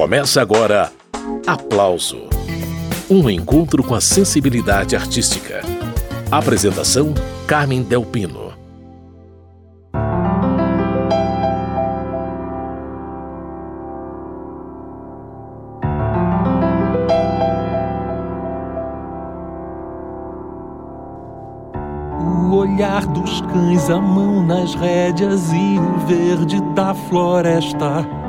Começa agora Aplauso Um encontro com a sensibilidade artística. Apresentação: Carmen Delpino. O olhar dos cães, a mão nas rédeas e o verde da floresta.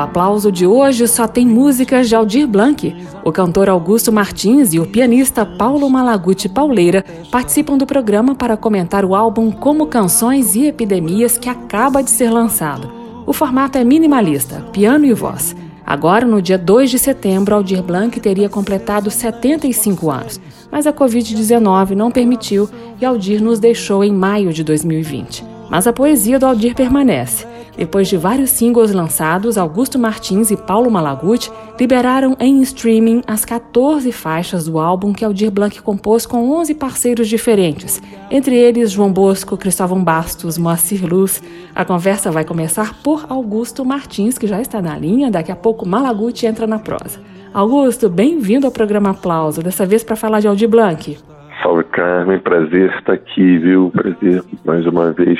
O aplauso de hoje só tem músicas de Aldir Blanc. O cantor Augusto Martins e o pianista Paulo Malaguti Pauleira participam do programa para comentar o álbum Como Canções e Epidemias que acaba de ser lançado. O formato é minimalista, piano e voz. Agora, no dia 2 de setembro, Aldir Blanc teria completado 75 anos, mas a Covid-19 não permitiu e Aldir nos deixou em maio de 2020. Mas a poesia do Aldir permanece. Depois de vários singles lançados, Augusto Martins e Paulo Malaguti liberaram em streaming as 14 faixas do álbum que Aldir Blanc compôs com 11 parceiros diferentes, entre eles João Bosco, Cristóvão Bastos, Moacir Luz. A conversa vai começar por Augusto Martins, que já está na linha, daqui a pouco Malaguti entra na prosa. Augusto, bem-vindo ao programa Aplauso, dessa vez para falar de Aldir Blanc. Salve Carmen, prazer estar aqui, viu? Prazer mais uma vez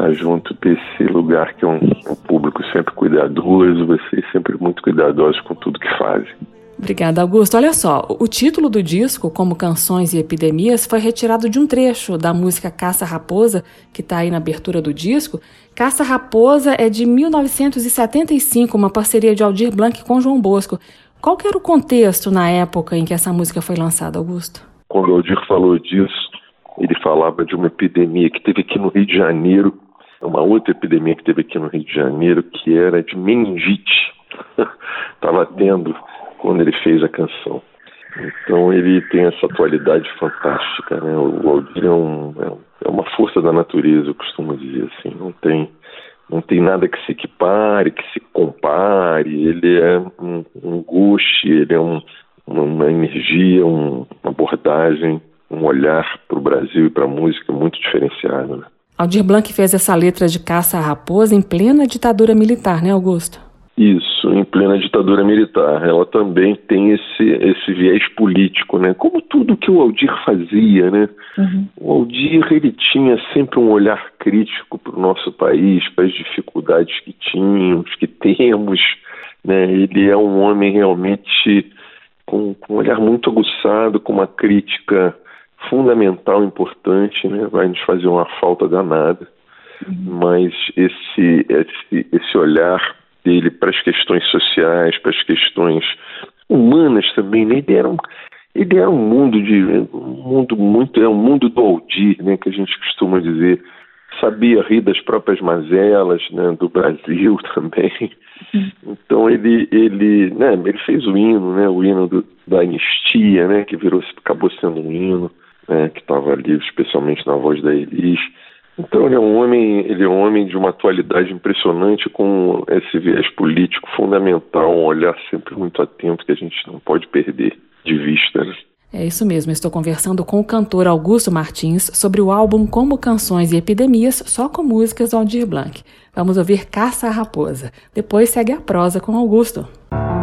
estar junto desse lugar que é um, um público sempre cuidadoso, vocês sempre muito cuidadosos com tudo que fazem. Obrigada, Augusto. Olha só, o título do disco, como Canções e Epidemias, foi retirado de um trecho da música Caça Raposa, que está aí na abertura do disco. Caça Raposa é de 1975, uma parceria de Aldir Blanc com João Bosco. Qual que era o contexto na época em que essa música foi lançada, Augusto? Quando o Aldir falou disso, ele falava de uma epidemia que teve aqui no Rio de Janeiro uma outra epidemia que teve aqui no Rio de Janeiro, que era de meningite. Estava tendo quando ele fez a canção. Então ele tem essa atualidade fantástica, né? O Aldir é, um, é uma força da natureza, eu costumo dizer assim. Não tem, não tem nada que se equipare, que se compare. Ele é um, um gosto, ele é um, uma energia, um, uma abordagem, um olhar para o Brasil e para a música muito diferenciado, né? Aldir Blanc fez essa letra de caça à raposa em plena ditadura militar, né, Augusto? Isso, em plena ditadura militar. Ela também tem esse, esse viés político, né? Como tudo que o Aldir fazia, né? Uhum. O Aldir, ele tinha sempre um olhar crítico para o nosso país, para as dificuldades que tínhamos, que temos, né? Ele é um homem realmente com, com um olhar muito aguçado, com uma crítica fundamental, importante, né? vai nos fazer uma falta danada, uhum. mas esse, esse, esse olhar dele para as questões sociais, para as questões humanas também, né? ele era um, ele era um mundo de um mundo muito é um mundo do Aldir, né, que a gente costuma dizer, sabia rir das próprias mazelas, né, do Brasil também. Uhum. Então ele ele, né, ele fez o hino, né, o hino do, da anistia, né, que virou acabou sendo um hino né, que estava ali, especialmente na voz da Elis. Então ele é um homem, ele é um homem de uma atualidade impressionante com esse viés político fundamental, um olhar sempre muito atento que a gente não pode perder de vista. Né? É isso mesmo, estou conversando com o cantor Augusto Martins sobre o álbum Como Canções e Epidemias, só com músicas do Aldir Blanc. Vamos ouvir Caça a Raposa. Depois segue a prosa com Augusto. olhar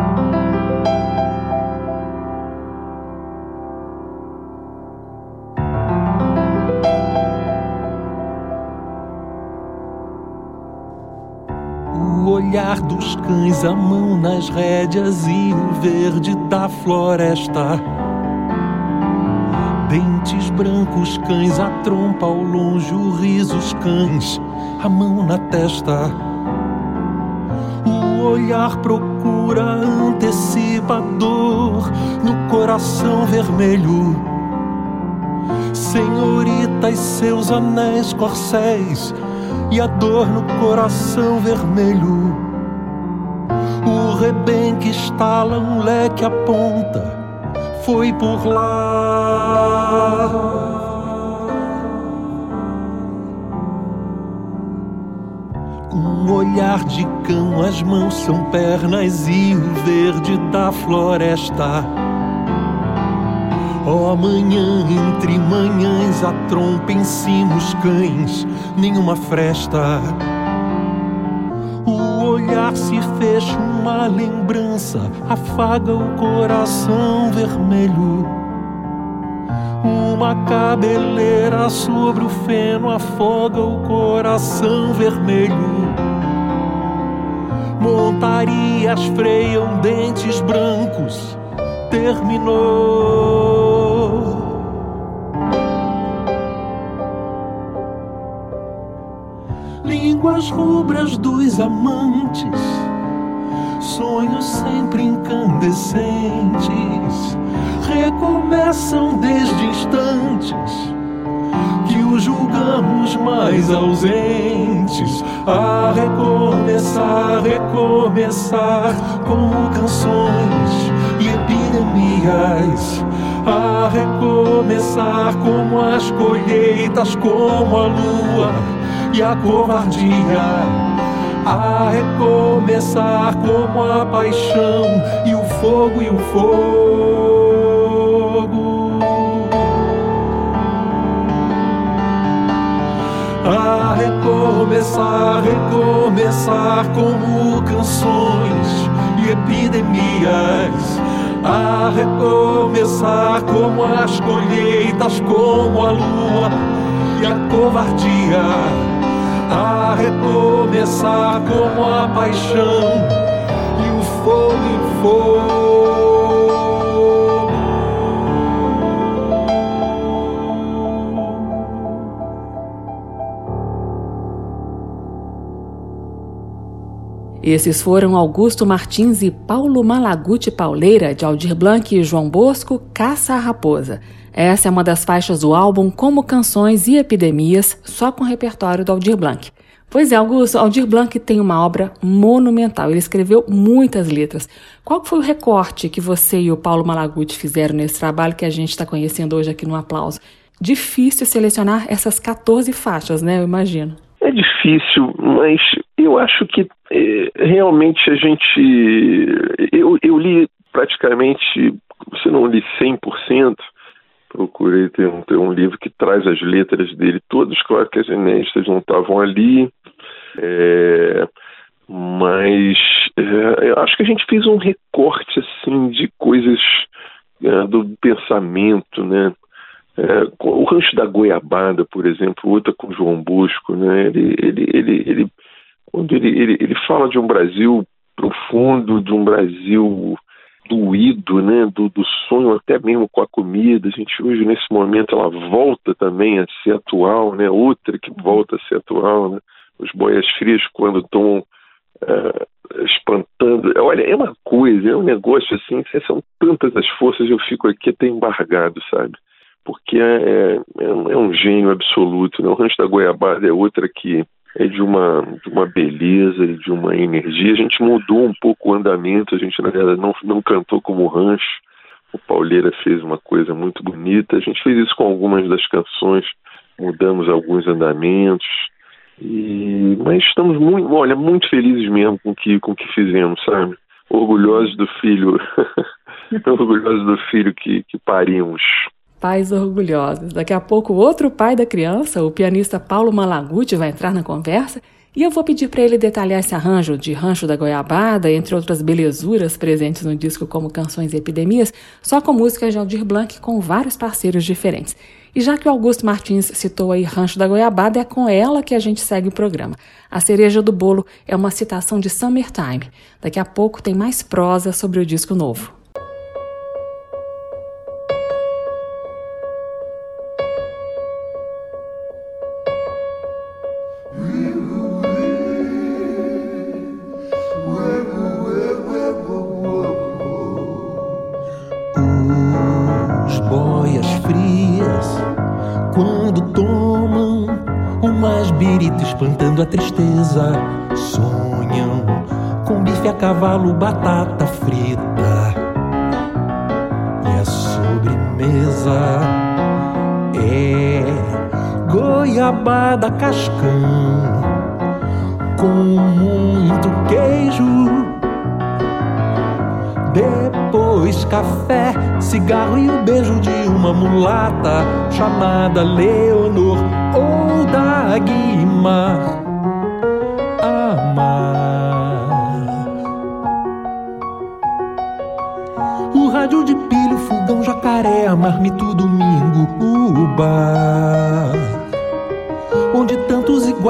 dos cães, a mão nas rédeas e o verde da floresta. Dentes brancos, cães, a trompa ao longe, o riso, os cães, a mão na testa. O olhar procura, antecipa a dor no coração vermelho. Senhorita e seus anéis corcéis e a dor no coração vermelho. Rebenque estala, um leque aponta, foi por lá. Um olhar de cão, as mãos são pernas e o verde da floresta. Ó oh, manhã entre manhãs, a trompa em cima os cães, nenhuma fresta. Deixa uma lembrança, afaga o coração vermelho. Uma cabeleira sobre o feno afoga o coração vermelho. Montarias freiam dentes brancos. Terminou. Línguas rubras dos amantes, sonhos sempre incandescentes, recomeçam desde instantes que os julgamos mais ausentes. A recomeçar, recomeçar como canções e epidemias. A recomeçar como as colheitas, como a lua e a covardia a recomeçar como a paixão e o fogo e o fogo. A recomeçar, recomeçar como canções e epidemias. A recomeçar como as colheitas, como a lua e a covardia a recomeçar como a paixão e o fogo e o fogo. Esses foram Augusto Martins e Paulo Malaguti Pauleira, de Aldir Blanc e João Bosco, Caça a Raposa. Essa é uma das faixas do álbum Como Canções e Epidemias, só com repertório do Aldir Blanc. Pois é, Augusto, Aldir Blanc tem uma obra monumental. Ele escreveu muitas letras. Qual foi o recorte que você e o Paulo Malaguti fizeram nesse trabalho que a gente está conhecendo hoje aqui no Aplauso? Difícil selecionar essas 14 faixas, né? Eu imagino. É difícil, mas eu acho que é, realmente a gente. Eu, eu li praticamente, se não li 100%, procurei ter um, ter um livro que traz as letras dele todas, claro que as inéditas não estavam ali, é, mas é, eu acho que a gente fez um recorte assim de coisas é, do pensamento, né? É, o Rancho da Goiabada, por exemplo, outra com João Bosco, né? Ele, ele, ele, ele, quando ele, ele, ele fala de um Brasil profundo, de um Brasil doído, né, do, do sonho até mesmo com a comida. A gente hoje nesse momento ela volta também a ser atual, né, outra que volta a ser atual, né. Os boias frias quando estão uh, espantando, olha, é uma coisa, é um negócio assim, são tantas as forças, eu fico aqui até embargado, sabe? Porque é, é, é um gênio absoluto, né? O Rancho da Goiabada é outra que é de uma, de uma beleza e de uma energia. A gente mudou um pouco o andamento, a gente, na verdade, não, não cantou como rancho. O Pauleira fez uma coisa muito bonita. A gente fez isso com algumas das canções, mudamos alguns andamentos. E, mas estamos muito, olha, muito felizes mesmo com que, com que fizemos, sabe? Orgulhosos do filho, orgulhosos do filho que, que parimos. Pais orgulhosos. Daqui a pouco, outro pai da criança, o pianista Paulo Malaguti, vai entrar na conversa e eu vou pedir para ele detalhar esse arranjo de Rancho da Goiabada, entre outras belezuras presentes no disco como Canções e Epidemias, só com músicas de Aldir Blanc com vários parceiros diferentes. E já que o Augusto Martins citou aí Rancho da Goiabada, é com ela que a gente segue o programa. A cereja do bolo é uma citação de Summertime. Daqui a pouco tem mais prosa sobre o disco novo. Tristeza. Sonham com bife a cavalo, batata frita. E a sobremesa é goiabada cascão com muito queijo. Depois café, cigarro e o beijo de uma mulata chamada Leonor ou Dagmar. Amar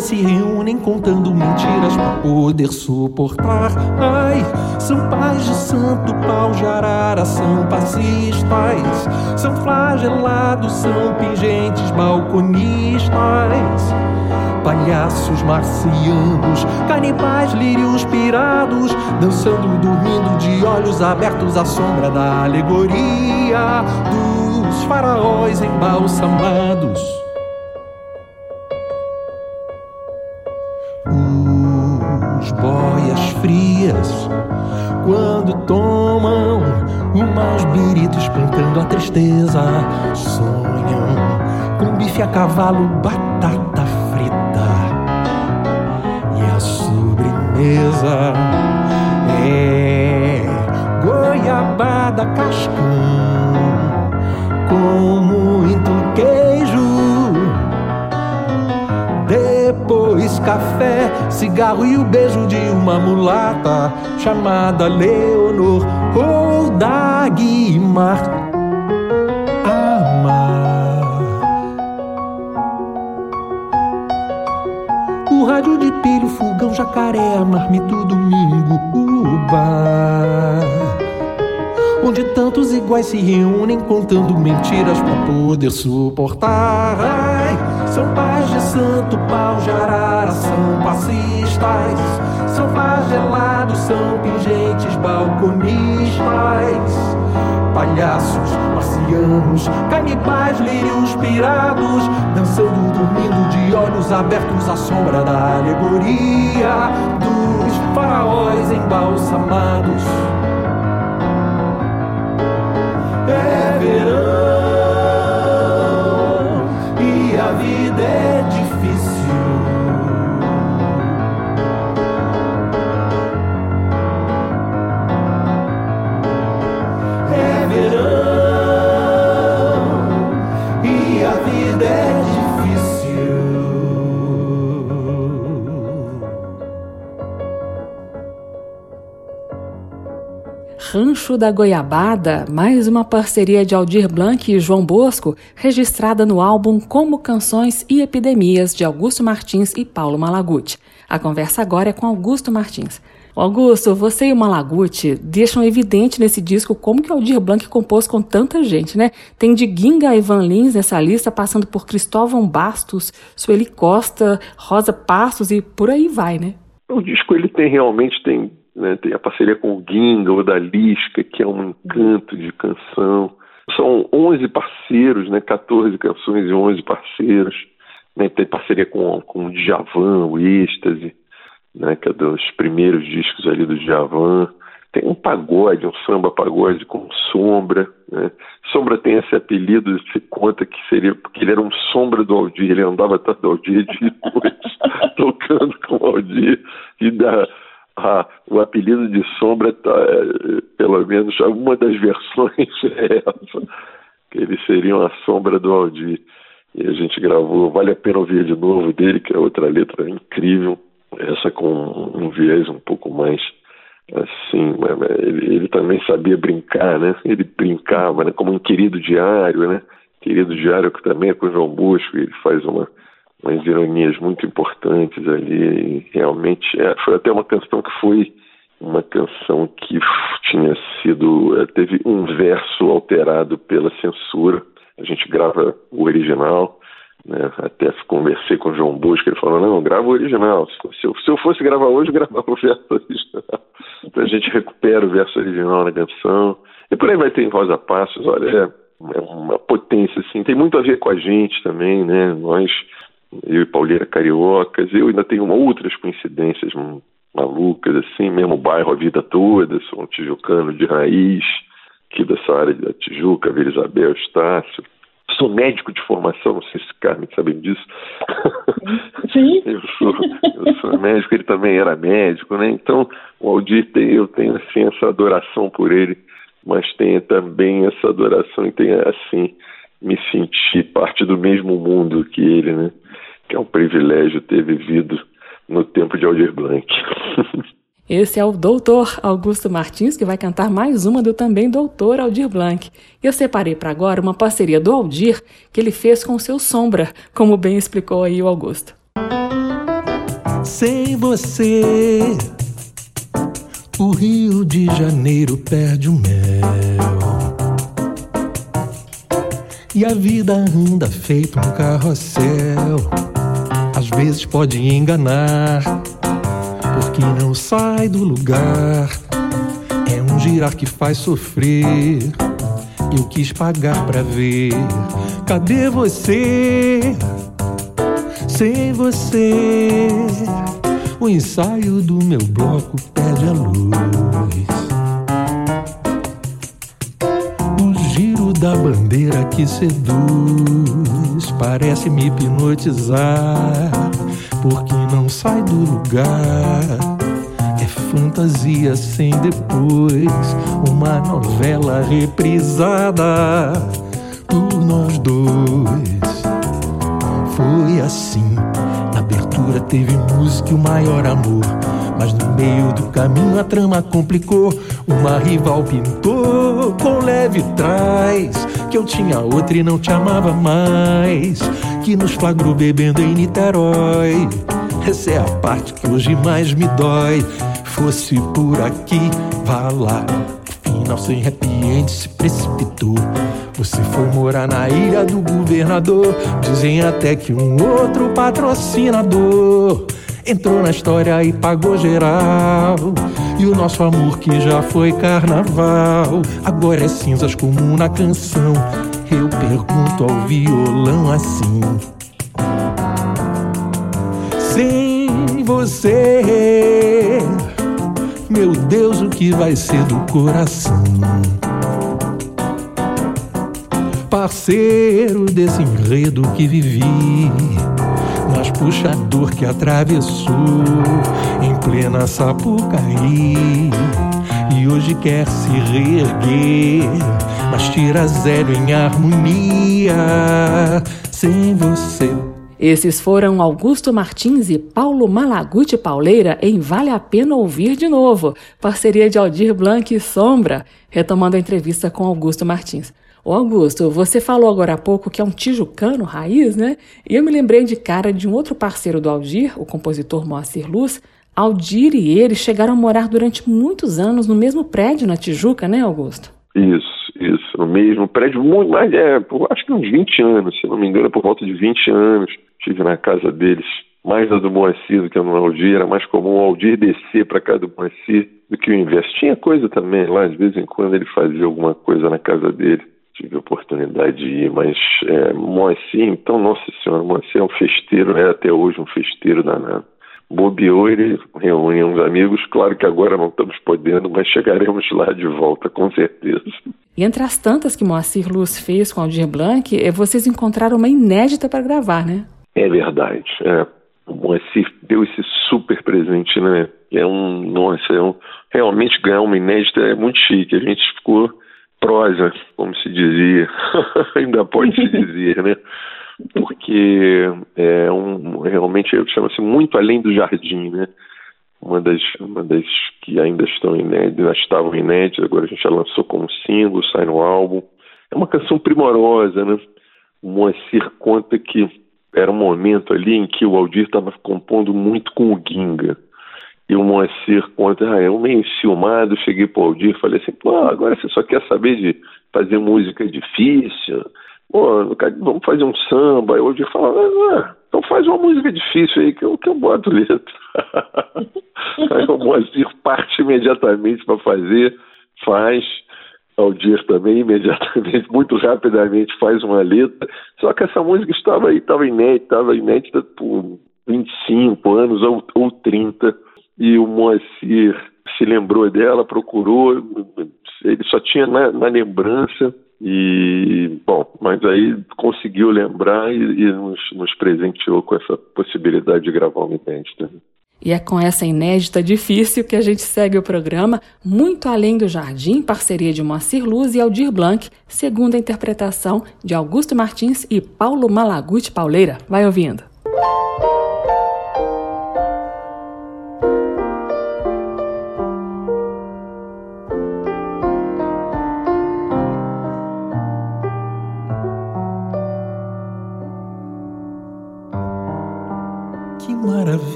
se reúnem contando mentiras pra poder suportar. Ai, são pais de santo pau de arara, são passistas, são flagelados, são pingentes balconistas palhaços marcianos, canibais lírios pirados, dançando, dormindo de olhos abertos à sombra da alegoria dos faraós embalsamados. Com bife a cavalo, batata mesa é goiabada cascão com muito queijo. Depois café, cigarro e o beijo de uma mulata chamada Leonor ou rádio jacaré, marmito, domingo, uba. Onde tantos iguais se reúnem contando mentiras pra poder suportar. Ai, são pais de santo pau de arara, são passistas, são flagelados, são pingentes balconistas palhaços, marcianos, canibais, lírios pirados, dançando, dormindo de olhos abertos à sombra da alegoria faraós embalsamados. Rancho da Goiabada, mais uma parceria de Aldir Blanc e João Bosco, registrada no álbum Como Canções e Epidemias de Augusto Martins e Paulo Malaguti. A conversa agora é com Augusto Martins. Augusto, você e o Malaguti deixam evidente nesse disco como que Aldir Blanc compôs com tanta gente, né? Tem de Ginga Ivan Lins nessa lista, passando por Cristóvão Bastos, Sueli Costa, Rosa Passos e por aí vai, né? O disco ele tem realmente tem né? Tem a parceria com o Ginga, o da Lisca, que é um encanto de canção. São 11 parceiros, né? 14 canções e 11 parceiros. Né? Tem parceria com, com o Djavan, o Êxtase, né? que é dos primeiros discos ali do Djavan. Tem um pagode, um samba pagode com Sombra. Né? Sombra tem esse apelido, se conta que seria porque ele era um sombra do Aldir, ele andava atrás do Aldir de tocando com o Aldir. E da, ah, o apelido de Sombra, tá, é, pelo menos uma das versões é essa, que eles seriam a sombra do Aldir. E a gente gravou Vale a Pena Ouvir de Novo dele, que é outra letra incrível, essa com um viés um pouco mais assim, ele, ele também sabia brincar, né? Ele brincava, né? Como um querido diário, né? Querido diário que também é com o João Bosco, ele faz uma umas ironias muito importantes ali. realmente é, foi até uma canção que foi uma canção que tinha sido é, teve um verso alterado pela censura. A gente grava o original. Né? Até conversei com o João Bosco, ele falou, não, grava o original. Se eu, se eu fosse gravar hoje, gravava o verso original. Então a gente recupera o verso original na canção. E por aí vai ter em Rosa Passos, olha, é, é uma potência, assim, tem muito a ver com a gente também, né? Nós eu e Pauleira Cariocas, eu ainda tenho outras coincidências malucas, assim, mesmo bairro a vida toda, sou um tijucano de raiz, aqui dessa área da Tijuca, Vila Isabel, Estácio. Sou médico de formação, não sei se Carmen sabe disso. Sim. eu, sou, eu sou médico, ele também era médico, né? Então, o Aldir tem, eu tenho assim essa adoração por ele, mas tenho também essa adoração e tenho assim me sentir parte do mesmo mundo que ele, né? Que é um privilégio ter vivido no tempo de Aldir Blanc. Esse é o doutor Augusto Martins, que vai cantar mais uma do também doutor Aldir Blanc. Eu separei para agora uma parceria do Aldir que ele fez com o seu Sombra, como bem explicou aí o Augusto. Sem você, o Rio de Janeiro perde o mel. E a vida anda feito um carrossel. Vezes pode enganar porque não sai do lugar. É um girar que faz sofrer. Eu quis pagar pra ver. Cadê você? Sem você, o ensaio do meu bloco perde a luz. Da bandeira que seduz parece me hipnotizar porque não sai do lugar. É fantasia sem depois, uma novela reprisada por nós dois. Foi assim, na abertura teve música e o maior amor. Mas no meio do caminho a trama complicou. Uma rival pintou com leve trás que eu tinha outra e não te amava mais que nos flagrou bebendo em Niterói. Essa é a parte que hoje mais me dói. Fosse por aqui, vá lá. Final sem happy end se precipitou. Você foi morar na ilha do governador. Dizem até que um outro patrocinador entrou na história e pagou geral. E o nosso amor que já foi carnaval, agora é cinzas comum na canção. Eu pergunto ao violão assim: Sem você, meu Deus, o que vai ser do coração? Parceiro desse enredo que vivi, mas puxa dor que atravessou em plena Sapucaí e hoje quer se reerguer mas tira zero em harmonia sem você. Esses foram Augusto Martins e Paulo Malaguti Pauleira em Vale a Pena Ouvir de Novo, parceria de Aldir Blanc e Sombra, retomando a entrevista com Augusto Martins. Ô Augusto, você falou agora há pouco que é um tijucano raiz, né? E eu me lembrei de cara de um outro parceiro do Aldir, o compositor Moacir Luz. Aldir e ele chegaram a morar durante muitos anos no mesmo prédio na Tijuca, né, Augusto? Isso isso, no mesmo prédio, muito mais, é, por, acho que uns 20 anos, se não me engano, por volta de 20 anos, estive na casa deles, mais da do Moacir do que no Aldir, era mais comum o Aldir descer para casa do Moacir do que o inverso. Tinha coisa também lá, de vez em quando ele fazia alguma coisa na casa dele, tive a oportunidade de ir, mas é, Moacir, então, nossa senhora, Moacir é um festeiro, é até hoje um festeiro danado bobeou, ele reúne uns amigos. Claro que agora não estamos podendo, mas chegaremos lá de volta, com certeza. E entre as tantas que Moacir Luz fez com Aldir Blanc, eh, vocês encontraram uma inédita para gravar, né? É verdade. É. O Moacir deu esse super presente, né? É um, nossa, é um, realmente ganhar uma inédita é muito chique. A gente ficou prosa, como se dizia, ainda pode se dizer, né? porque é um, realmente chama-se muito além do jardim, né? Uma das, uma das que ainda estão inéditas, estavam inéditas, agora a gente já lançou como single, sai no álbum. É uma canção primorosa, né? O Moacir conta que era um momento ali em que o Aldir estava compondo muito com o Ginga. E o Moacir conta, ah, eu meio ciumado, cheguei para o Aldir e falei assim, pô, agora você só quer saber de fazer música difícil, pô, vamos fazer um samba. Eu ouvi falar, ah, ah, então faz uma música difícil aí que eu, que eu boto letra. aí o Moacir parte imediatamente para fazer, faz. Aldir também imediatamente, muito rapidamente faz uma letra. Só que essa música estava aí, estava inédita, estava inédita por 25 anos ou, ou 30. E o Moacir se lembrou dela, procurou, ele só tinha na, na lembrança e, bom, mas aí conseguiu lembrar e, e nos, nos, presenteou com essa possibilidade de gravar uma inédita. E é com essa inédita difícil que a gente segue o programa Muito Além do Jardim, parceria de Moacir Luz e Aldir Blanc, segundo a interpretação de Augusto Martins e Paulo Malaguti Pauleira. Vai ouvindo.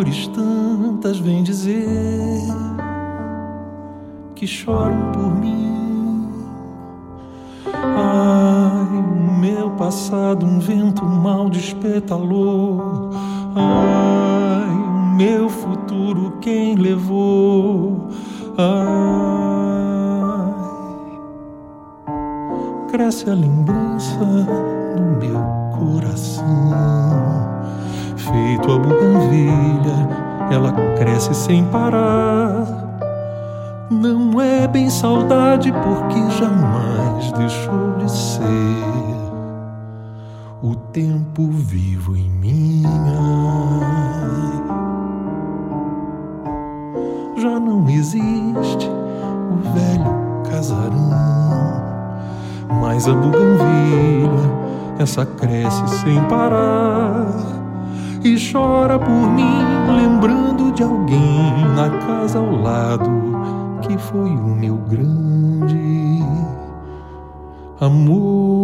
As flores tantas vêm dizer que choram por mim. Ai, o meu passado um vento mal despetalou. Ai, o meu futuro quem levou? Ai, cresce a lembrança no meu coração. Feito a buganvilha, ela cresce sem parar não é bem saudade, porque jamais deixou de ser o tempo vivo em mim. Já não existe o velho casarão, mas a buganvilha, essa cresce sem parar e chora por mim, lembrando de alguém na casa ao lado que foi o meu grande amor.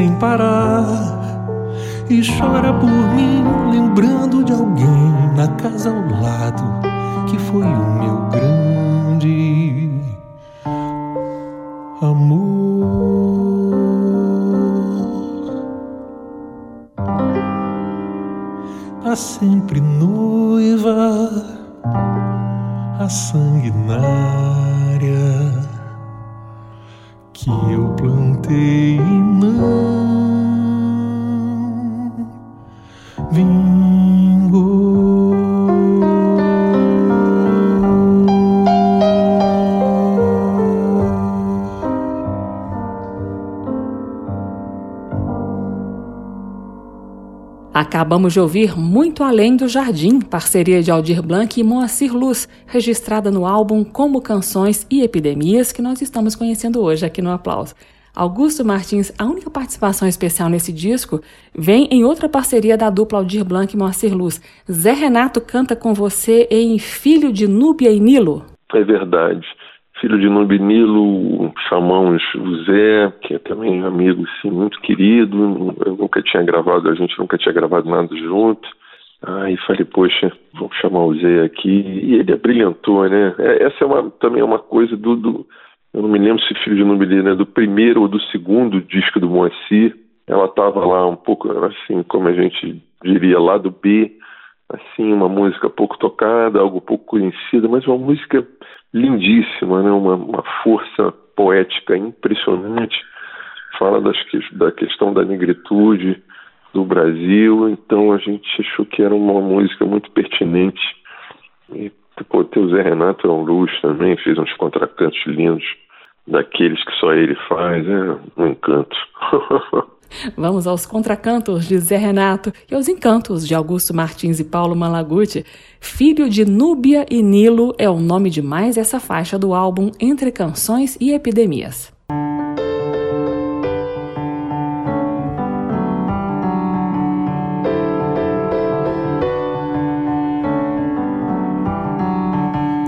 Sem parar e chora por mim, lembrando de alguém na casa ao lado que foi o meu Acabamos de ouvir Muito Além do Jardim, parceria de Aldir Blanc e Moacir Luz, registrada no álbum Como Canções e Epidemias, que nós estamos conhecendo hoje aqui no Aplauso. Augusto Martins, a única participação especial nesse disco vem em outra parceria da dupla Aldir Blanc e Moacir Luz. Zé Renato canta com você em Filho de Núbia e Nilo. É verdade filho de Nubinilo, chamamos o Zé, que é também amigo sim, muito querido. Eu nunca tinha gravado, a gente nunca tinha gravado nada junto. Aí falei, poxa, vamos chamar o Zé aqui. E ele brilhantou, né? É, essa é uma, também é uma coisa do, do, Eu não me lembro se Filho de Nubinilo é do primeiro ou do segundo disco do Moacir. Ela estava lá um pouco, assim, como a gente diria, lá do B. Assim, uma música pouco tocada, algo pouco conhecida, mas uma música lindíssima, né? uma, uma força poética impressionante. Fala das, da questão da negritude do Brasil, então a gente achou que era uma música muito pertinente. E pô, o Zé Renato é um luxo também, fez uns contracantos lindos, daqueles que só ele faz, é um encanto. Vamos aos contracantos de Zé Renato e aos encantos de Augusto Martins e Paulo Malaguti. Filho de Núbia e Nilo é o nome de mais essa faixa do álbum Entre Canções e Epidemias.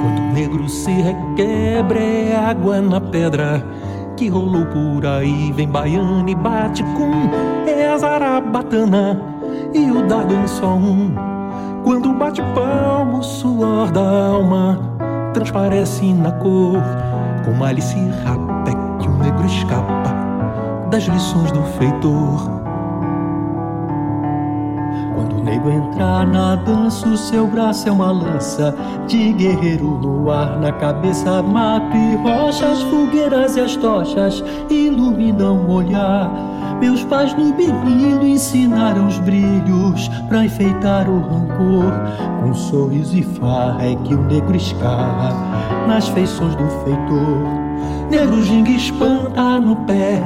Quando o negro se requebra é água na pedra que rolou por aí vem baiano e bate com é a zarabatana e o dado em só um. Quando bate palmo, o suor da alma transparece na cor, com malice e rapé que o negro escapa das lições do feitor. Quando o nego entrar na dança, o seu braço é uma lança de guerreiro no ar, na cabeça, mato e rochas, fogueiras e as tochas iluminam o olhar. Meus pais no berrilho ensinaram os brilhos pra enfeitar o rancor. Com sorriso e farra é que o negro escarra nas feições do feitor. Negro ginga espanta no pé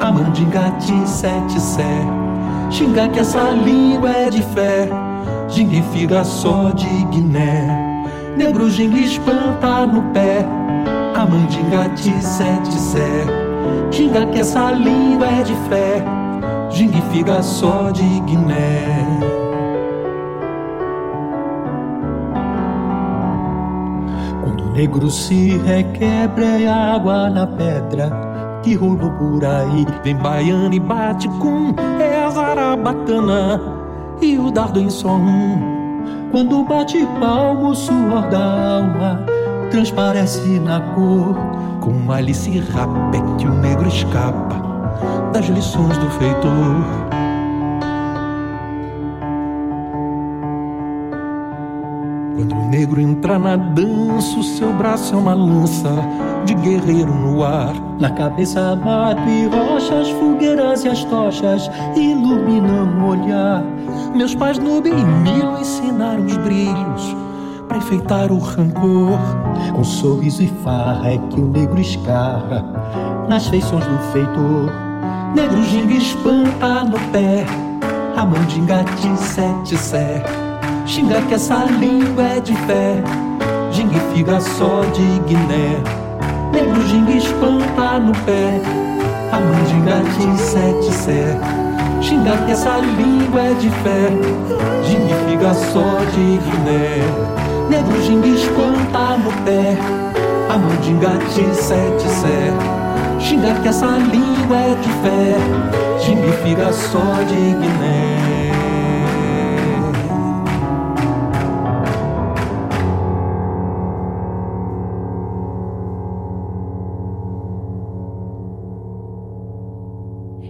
a mandinga de sete sé. Xinga que essa língua é de fé, gingue figa só de Guiné. Negro gingue espanta no pé, a mandinga de sete sé. Xinga que essa língua é de fé, gingue figa só de Guiné. Quando o negro se requebra é água na pedra que rolou por aí. Vem baiano e bate com zarabatana e o dardo em só um. Quando bate palmo, suor da alma transparece na cor. Com Alice Rapete, o negro escapa das lições do feitor. Quando o negro entra na dança, o seu braço é uma lança de guerreiro no ar. Na cabeça bate rochas, fogueiras e as tochas iluminam o olhar. Meus pais no mil ensinaram os brilhos para enfeitar o rancor. Com sorriso e farra é que o negro escarra nas feições do feitor. Negro ginga espanta no pé, a mandinga de sete sé. Xinga que essa língua é de fé, gingue figa só de Guiné. Gingue espanta no pé, a mandinga de sete sé. Xinga que essa língua é de fé, gingue figa só de Guiné. Negro gingue espanta no pé, a mandinga de sete sé. Xinga que essa língua é de fé, gingue figa só de Guiné.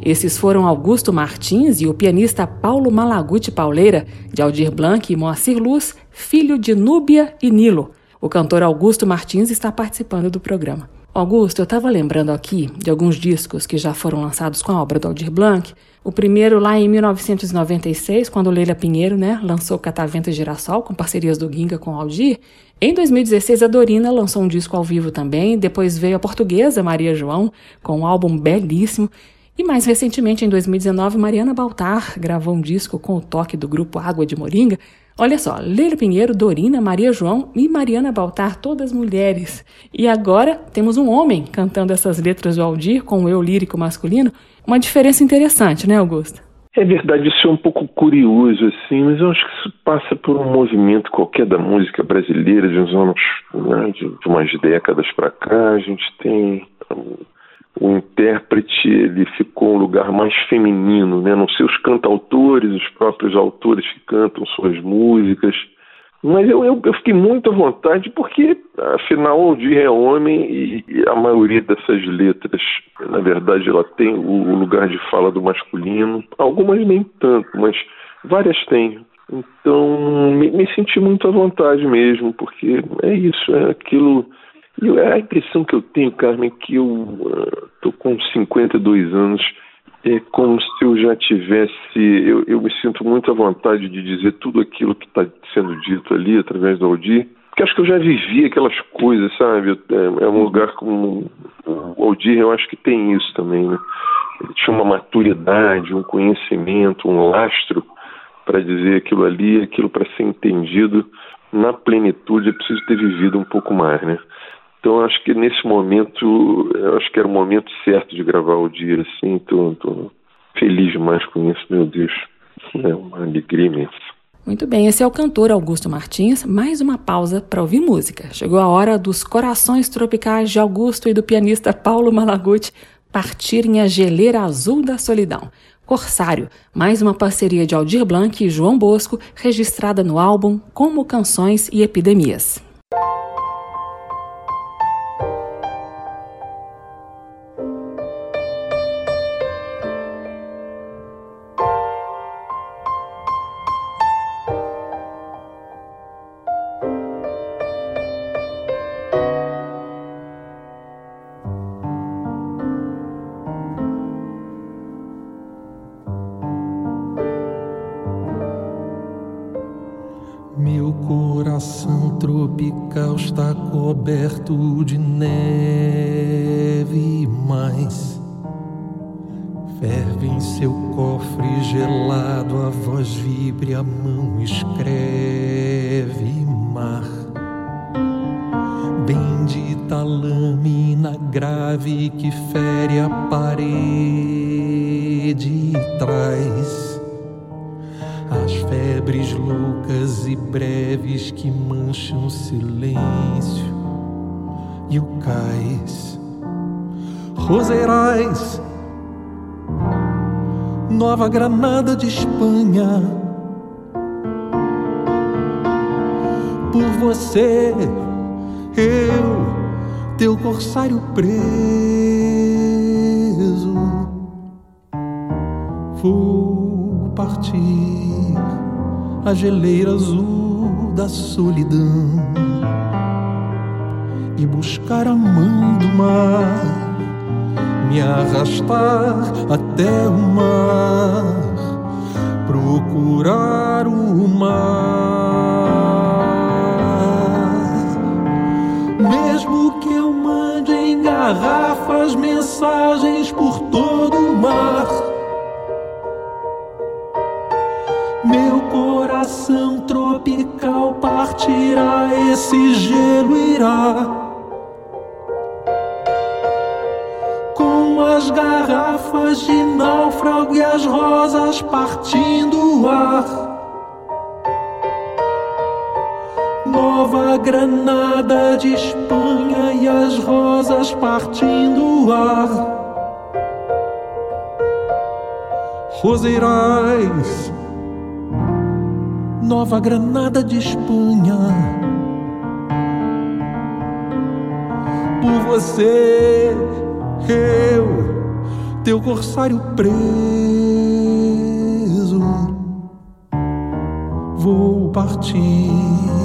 Esses foram Augusto Martins e o pianista Paulo Malaguti Pauleira, de Aldir Blanc e Moacir Luz, filho de Núbia e Nilo. O cantor Augusto Martins está participando do programa. Augusto, eu estava lembrando aqui de alguns discos que já foram lançados com a obra do Aldir Blanc. O primeiro lá em 1996, quando Leila Pinheiro né, lançou Catavento e Girassol, com parcerias do Ginga com Aldir. Em 2016, a Dorina lançou um disco ao vivo também. Depois veio a portuguesa Maria João, com um álbum belíssimo. E mais recentemente, em 2019, Mariana Baltar gravou um disco com o toque do grupo Água de Moringa. Olha só, Leila Pinheiro, Dorina, Maria João e Mariana Baltar, todas mulheres. E agora temos um homem cantando essas letras do Aldir com o eu lírico masculino. Uma diferença interessante, né, Augusto? É verdade, isso é um pouco curioso, assim, mas eu acho que isso passa por um movimento qualquer da música brasileira de uns anos, né, de, de umas décadas para cá. A gente tem o intérprete ele ficou um lugar mais feminino, né? não sei os cantautores, os próprios autores que cantam suas músicas. Mas eu, eu, eu fiquei muito à vontade porque, afinal, o dia é homem e, e, a maioria dessas letras, na verdade, ela tem o, o lugar de fala do masculino. Algumas nem tanto, mas várias têm. Então, me, me senti muito à vontade mesmo, porque é isso, é aquilo e a impressão que eu tenho, Carmen, é que eu estou uh, com 52 anos, é como se eu já tivesse. Eu, eu, me sinto muito à vontade de dizer tudo aquilo que está sendo dito ali através do Aldir, porque acho que eu já vivi aquelas coisas, sabe? É, é um lugar como. O Aldir, eu acho que tem isso também, né? Ele tinha uma maturidade, um conhecimento, um lastro para dizer aquilo ali, aquilo para ser entendido na plenitude, é preciso ter vivido um pouco mais, né? Então acho que nesse momento, acho que era o momento certo de gravar o dia, assim, tô feliz demais com isso, meu Deus. É uma alegria imensa. Muito bem, esse é o cantor Augusto Martins. Mais uma pausa para ouvir música. Chegou a hora dos corações tropicais de Augusto e do pianista Paulo Malaguti partirem a geleira azul da solidão. Corsário, mais uma parceria de Aldir Blanc e João Bosco, registrada no álbum Como Canções e Epidemias. Corsário preso, vou partir a geleira azul da solidão e buscar a mão do mar me arrastar Nova Granada de Espanha e as rosas partindo o ar. Roseirais, Nova Granada de Espanha. Por você eu, teu corsário preso, vou partir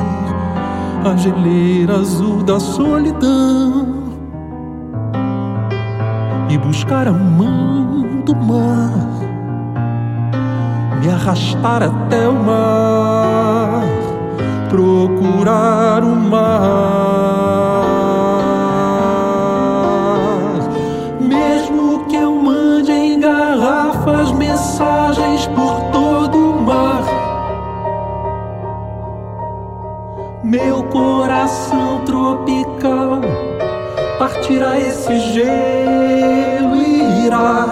a geleira azul da solidão e buscar a mão do mar, me arrastar até o mar, procurar o mar. Coração tropical partirá esse gelo e irá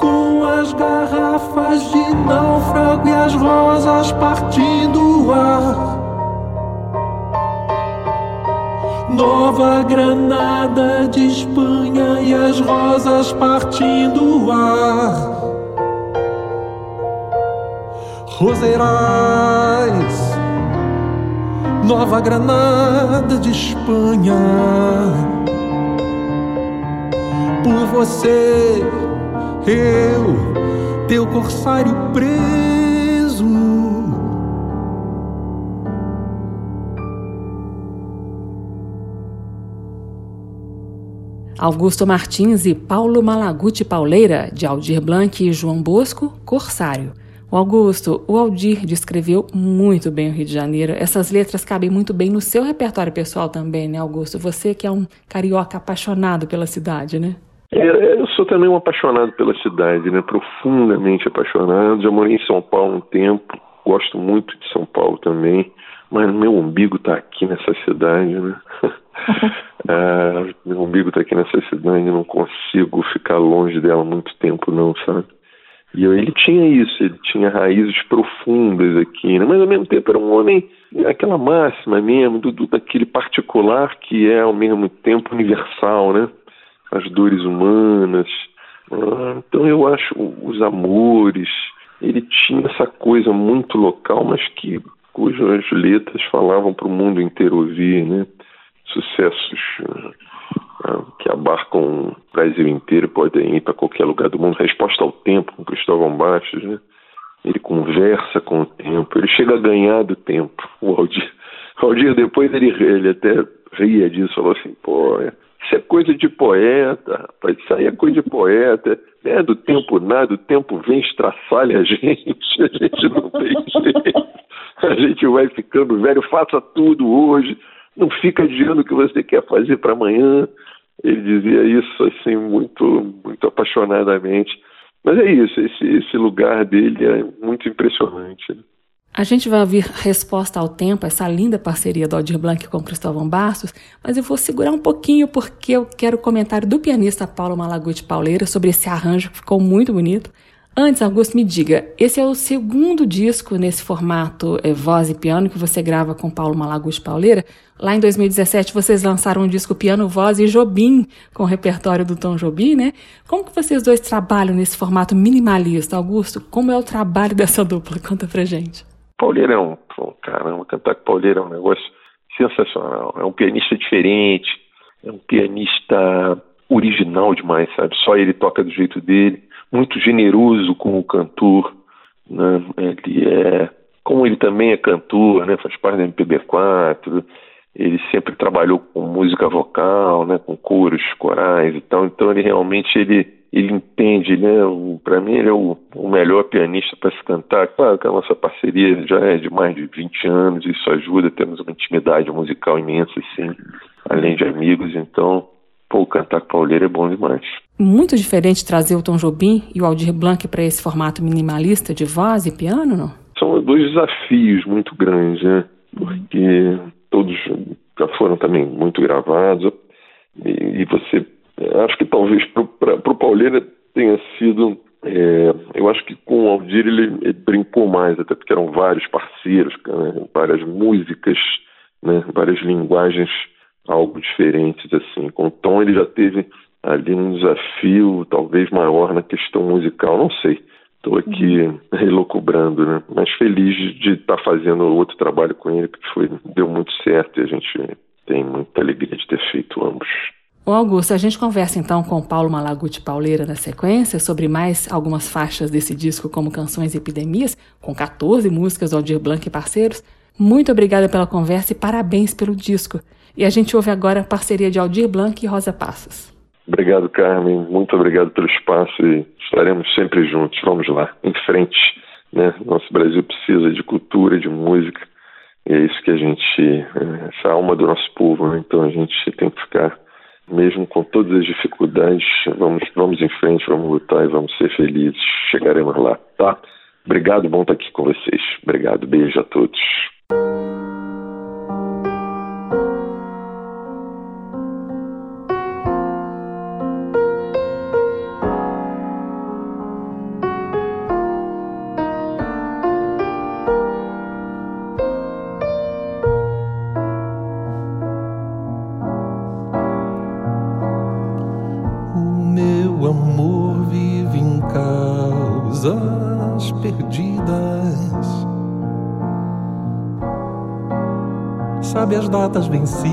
com as garrafas de náufrago e as rosas partindo o ar. Nova Granada de Espanha e as rosas partindo o ar. Roseirais, Nova Granada de Espanha. Por você, eu, teu corsário preso Augusto Martins e Paulo Malaguti Pauleira, de Aldir Blanc e João Bosco, Corsário. O Augusto, o Aldir descreveu muito bem o Rio de Janeiro. Essas letras cabem muito bem no seu repertório pessoal também, né, Augusto? Você que é um carioca apaixonado pela cidade, né? É, eu sou também um apaixonado pela cidade, né? Profundamente apaixonado. Já morei em São Paulo um tempo, gosto muito de São Paulo também, mas meu umbigo está aqui nessa cidade, né? É, meu umbigo está aqui nessa cidade, não consigo ficar longe dela muito tempo, não, sabe? E ele tinha isso, ele tinha raízes profundas aqui, né? mas ao mesmo tempo era um homem, aquela máxima mesmo, do, do, daquele particular que é ao mesmo tempo universal, né? As dores humanas. Ah, então eu acho os amores, ele tinha essa coisa muito local, mas que cujas letras falavam para o mundo inteiro ouvir, né? sucessos uh, que abarcam o Brasil inteiro, podem ir para qualquer lugar do mundo. Resposta ao tempo, com Cristóvão Bastos, né? Ele conversa com o tempo, ele chega a ganhar do tempo. O Aldir, o Aldir depois ele, ele até ria disso, falou assim, pô, isso é coisa de poeta, rapaz, isso aí é coisa de poeta, é do tempo nada, o tempo vem estraçalha a gente, a gente não tem jeito, a gente vai ficando velho, faça tudo hoje, não fica adiando o que você quer fazer para amanhã. ele dizia isso assim muito, muito apaixonadamente. Mas é isso, esse, esse lugar dele é muito impressionante. A gente vai ouvir Resposta ao Tempo, essa linda parceria do Aldir Blanc com Cristóvão Bastos, mas eu vou segurar um pouquinho porque eu quero o comentário do pianista Paulo Malaguti Pauleira sobre esse arranjo que ficou muito bonito. Antes, Augusto, me diga, esse é o segundo disco nesse formato é, voz e piano que você grava com Paulo Malaguti Pauleira. Lá em 2017 vocês lançaram um disco piano, voz e Jobim, com o repertório do Tom Jobim, né? Como que vocês dois trabalham nesse formato minimalista, Augusto? Como é o trabalho dessa dupla? Conta pra gente. Pauleira é um caramba, cantar com Pauleira é um negócio sensacional. É um pianista diferente, é um pianista original demais, sabe? Só ele toca do jeito dele, muito generoso com o cantor, né? Ele é, como ele também é cantor, né? Faz parte da MPB4, ele sempre trabalhou com música vocal, né? Com coros, corais e tal. Então ele realmente ele ele entende, né? Para mim ele é o, o melhor pianista para se cantar. Claro que a nossa parceria já é de mais de 20 anos, isso ajuda, temos uma intimidade musical imensa, assim, além de amigos, então Pô, cantar com Pauleira é bom demais. Muito diferente trazer o Tom Jobim e o Aldir Blanc para esse formato minimalista de voz e piano, não? São dois desafios muito grandes, né? Porque todos já foram também muito gravados e, e você... Acho que talvez para o Pauleira tenha sido... É, eu acho que com o Aldir ele, ele, brincou mais, até porque eram vários parceiros, né? várias músicas, né? várias linguagens algo diferentes assim. Com o Tom ele já teve ali um desafio talvez maior na questão musical, não sei. Estou aqui uhum. relocubrando, né? Mas feliz de estar tá fazendo outro trabalho com ele, porque foi, deu muito certo e a gente tem muita alegria de ter feito ambos. O Augusto, a gente conversa então com o Paulo Malaguti Pauleira na sequência sobre mais algumas faixas desse disco, como Canções e Epidemias, com 14 músicas do Aldir Blanc e parceiros. Muito obrigada pela conversa e parabéns pelo disco. E a gente ouve agora a parceria de Aldir Blanc e Rosa Passos. Obrigado, Carmen. Muito obrigado pelo espaço e estaremos sempre juntos. Vamos lá, em frente. Né? Nosso Brasil precisa de cultura, de música. E é isso que a gente, essa alma do nosso povo, né? então a gente tem que ficar, mesmo com todas as dificuldades, vamos, vamos em frente, vamos lutar e vamos ser felizes. Chegaremos lá, tá? Obrigado, bom estar aqui com vocês. Obrigado, beijo a todos. Sabe as datas vencidas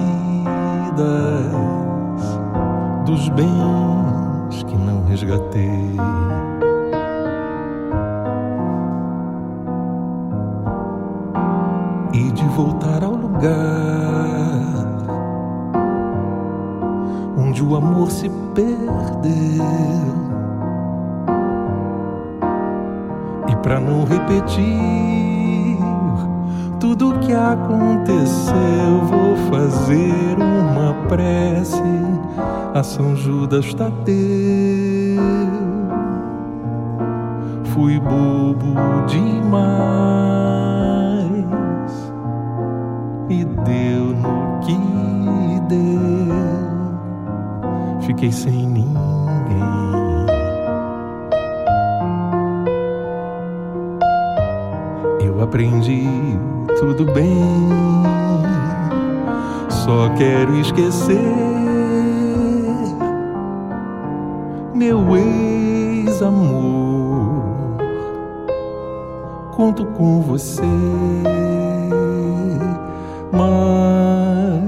dos bens que não resgatei. E de voltar ao lugar onde o amor se perdeu. Para não repetir tudo que aconteceu, vou fazer uma prece a São Judas Tadeu. Fui bobo demais e deu no que deu. Fiquei sem aprendi tudo bem. Só quero esquecer meu ex-amor. Conto com você, mas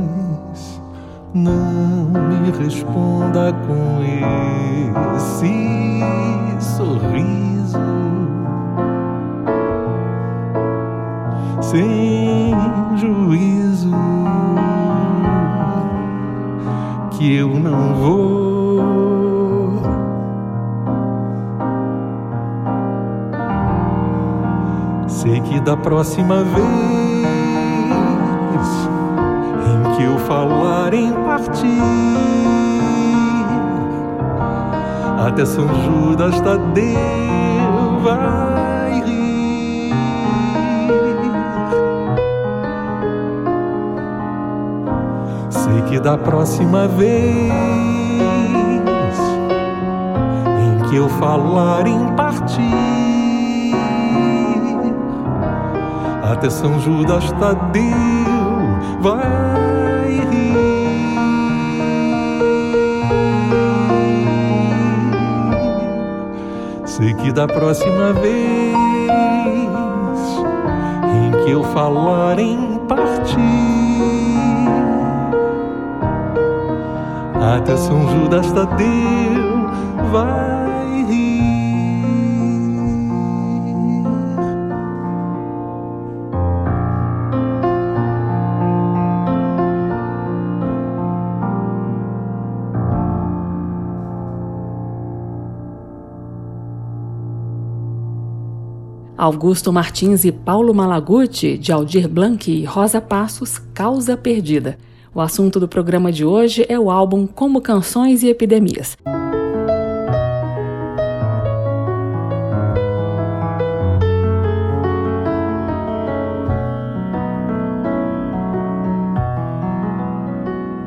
não me responda com esse sorriso. Sem juízo que eu não vou. Sei que da próxima vez em que eu falar em partir até São Judas Tadeu vai que da próxima vez em que eu falar em partir, até São Judas Tadeu vai rir. Sei que da próxima vez em que eu falar em partir, até São Judas Tadeu vai rir. Augusto Martins e Paulo Malaguti, de Aldir Blanc e Rosa Passos, Causa Perdida. O assunto do programa de hoje é o álbum Como Canções e Epidemias.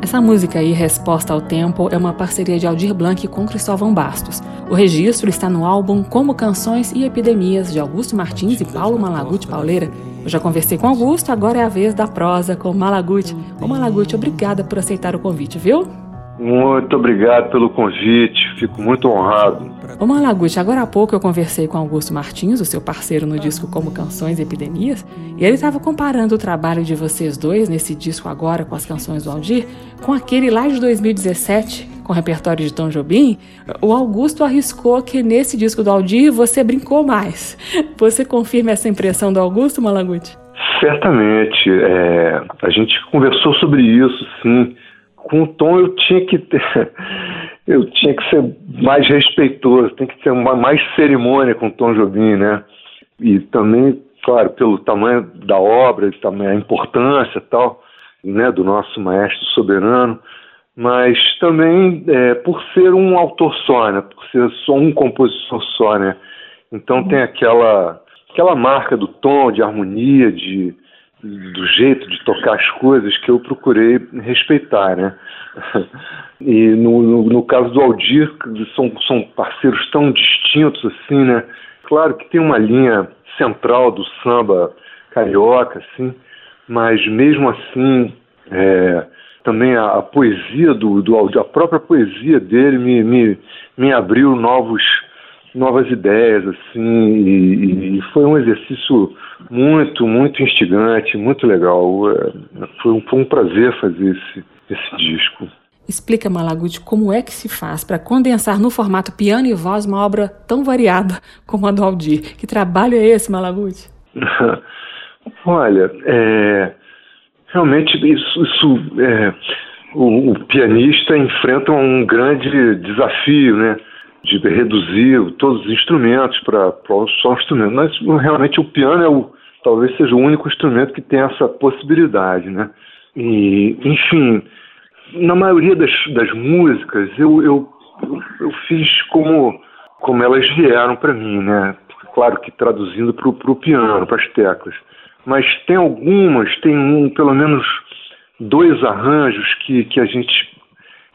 Essa música aí, Resposta ao Tempo, é uma parceria de Aldir Blanc com Cristóvão Bastos. O registro está no álbum Como Canções e Epidemias, de Augusto Martins e Paulo Malaguti Pauleira. Eu já conversei com Augusto, agora é a vez da prosa com Malaguti. Ô Malaguti, obrigada por aceitar o convite, viu? Muito obrigado pelo convite, fico muito honrado. Ô Malaguti, agora há pouco eu conversei com Augusto Martins, o seu parceiro no disco Como Canções e Epidemias, e ele estava comparando o trabalho de vocês dois nesse disco agora com as canções do Aldir com aquele lá de 2017, com o repertório de Tom Jobim. O Augusto arriscou que nesse disco do Aldir você brincou mais. Você confirma essa impressão do Augusto, Malaguti? Certamente. É, a gente conversou sobre isso, sim com o Tom eu tinha que ter, eu tinha que ser mais respeitoso, tem que ter uma, mais cerimônia com o Tom Jobim, né? E também, claro, pelo tamanho da obra, também a importância tal, né, do nosso maestro soberano, mas também é, por ser um autor só, né? Por ser só um compositor só, né? Então tem aquela aquela marca do tom, de harmonia, de do jeito de tocar as coisas que eu procurei respeitar, né? E no, no, no caso do Aldir, são, são parceiros tão distintos assim, né? Claro que tem uma linha central do samba carioca, assim, mas mesmo assim, é, também a, a, poesia do, do Aldir, a própria poesia dele me, me, me abriu novos novas ideias, assim, e, e, foi um exercício muito, muito instigante, muito legal. É, foi um, foi um prazer fazer esse, esse disco. Explica, Malaguti, como é que se faz para condensar no formato piano e voz uma obra tão variada como a do Aldir? Que trabalho é esse, Malaguti? Olha, é, realmente isso, isso é, o, o pianista enfrenta um grande desafio, né? de reduzir todos os instrumentos para só um instrumento. Mas realmente o piano é o, talvez seja o único instrumento que tem essa possibilidade, né? E, enfim, na maioria das, das músicas eu, eu, eu fiz como, como elas vieram para mim, né? Claro que traduzindo para o piano, para as teclas. Mas tem algumas, tem um, pelo menos dois arranjos que, que a gente,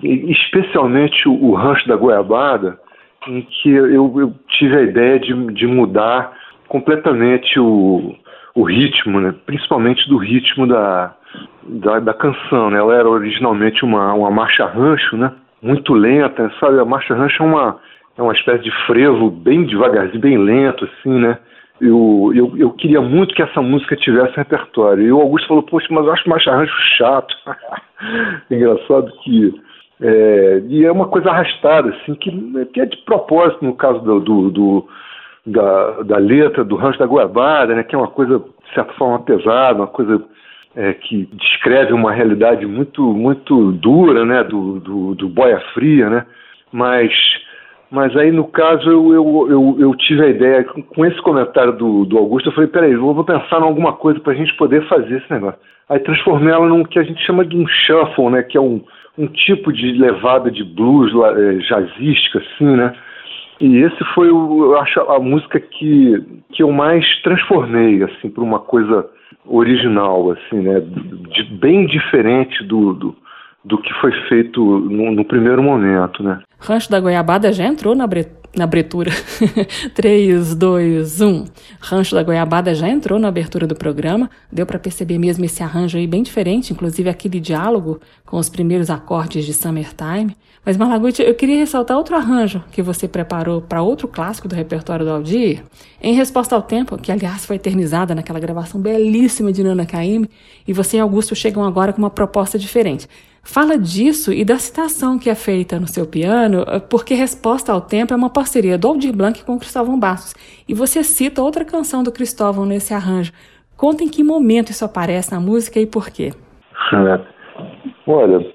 especialmente o, rancho da goiabada, em que eu, eu tive a ideia de, de mudar completamente o, o ritmo, né? principalmente do ritmo da, da, da, canção. Né? Ela era originalmente uma, uma marcha rancho, né? muito lenta, sabe? A marcha rancho é uma, é uma espécie de frevo bem devagarzinho, bem lento, assim, né? Eu, eu, eu queria muito que essa música tivesse repertório. E o Augusto falou, poxa, mas eu acho marcha rancho chato. Engraçado que é, e é uma coisa arrastada, assim, que, que é de propósito no caso do, do, do da, da, letra do Rancho da Goiabada, né, que é uma coisa, de certa forma, pesada, uma coisa é, que descreve uma realidade muito muito dura, né, do, do, do boia fria, né, mas, mas aí no caso eu, eu, eu, tive a ideia, com, com, esse comentário do, do Augusto, eu falei, peraí, eu vou pensar em alguma coisa para a gente poder fazer esse negócio. Aí transformei ela num que a gente chama de um shuffle, né, que é um um tipo de levada de blues é, jazzística, assim, né? E esse foi, o, eu acho, a música que, que eu mais transformei, assim, para uma coisa original, assim, né? De, bem diferente do, do, do que foi feito no, no primeiro momento, né? Rancho da Goiabada já entrou na, bre... na abertura. 3, 2, 1. Rancho da Goiabada já entrou na abertura do programa. Deu para perceber mesmo esse arranjo aí bem diferente, inclusive aquele diálogo com os primeiros acordes de Summertime. Mas, Malaguti, eu queria ressaltar outro arranjo que você preparou para outro clássico do repertório do Aldir, em resposta ao tempo, que aliás foi eternizada naquela gravação belíssima de Nana Caymmi, e você e Augusto chegam agora com uma proposta diferente. Fala disso e da citação que é feita no seu piano, porque Resposta ao Tempo é uma parceria do Aldir Blanc com Cristóvão Bastos, e você cita outra canção do Cristóvão nesse arranjo. Conta em que momento isso aparece na música e por quê. É. Olha,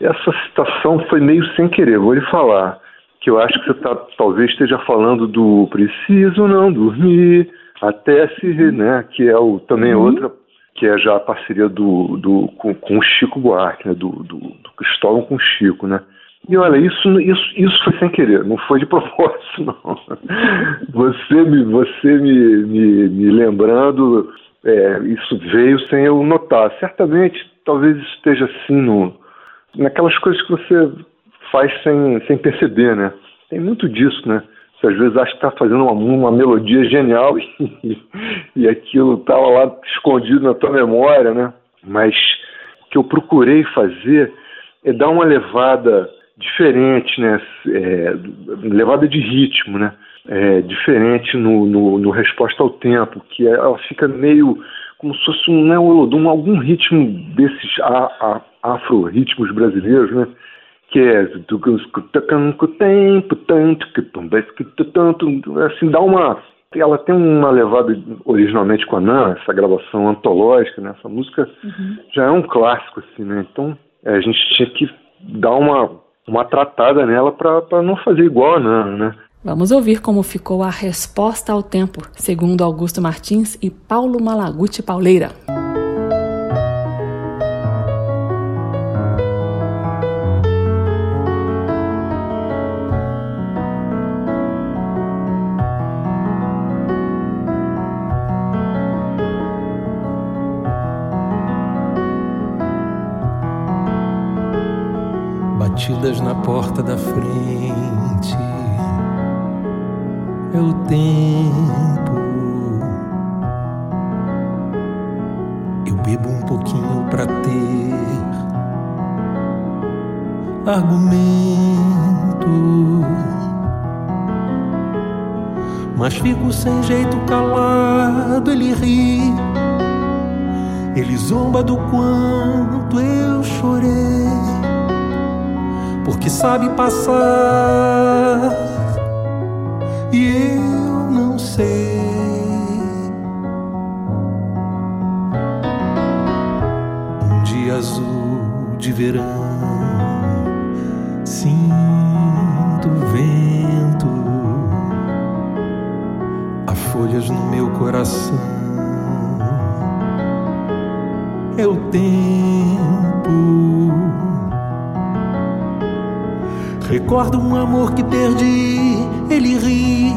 essa citação foi meio sem querer, vou lhe falar. Que eu acho que você tá, talvez esteja falando do Preciso Não Dormir, até se, né? Que é o, também uhum. outra, que é já a parceria do, do, com, com o Chico Buarque, né? Do, do, do Cristóvão com o Chico, né? E olha, isso, isso, isso foi sem querer, não foi de propósito, não. Você me, você me, me, me lembrando, é, isso veio sem eu notar. Certamente, talvez esteja assim no, naquelas coisas que você faz sem, sem perceber, né? Tem muito disso, né? Você às vezes acha que está fazendo uma, uma melodia genial e, e aquilo estava lá escondido na tua memória, né? Mas o que eu procurei fazer é dar uma levada diferente, né? É, levada de ritmo, né? É, diferente no, no, no, resposta ao tempo, que é, ela fica meio como se fosse um, né, um, algum ritmo desses afro-ritmos brasileiros, né? Que é assim, dá uma. Ela tem uma levada originalmente com a Nan, essa gravação antológica, né? Essa música uhum. já é um clássico, assim, né? Então é, a gente tinha que dar uma, uma tratada nela para não fazer igual a Nan, né? Vamos ouvir como ficou a resposta ao tempo, segundo Augusto Martins e Paulo Malaguti Pauleira. Batidas na porta da frente é o tempo. Eu bebo um pouquinho pra ter argumento, mas fico sem jeito calado. Ele ri, ele zomba do quanto eu chorei, porque sabe passar e eu não sei. Um dia azul de verão, sinto vento, há folhas no meu coração. Recordo um amor que perdi ele ri,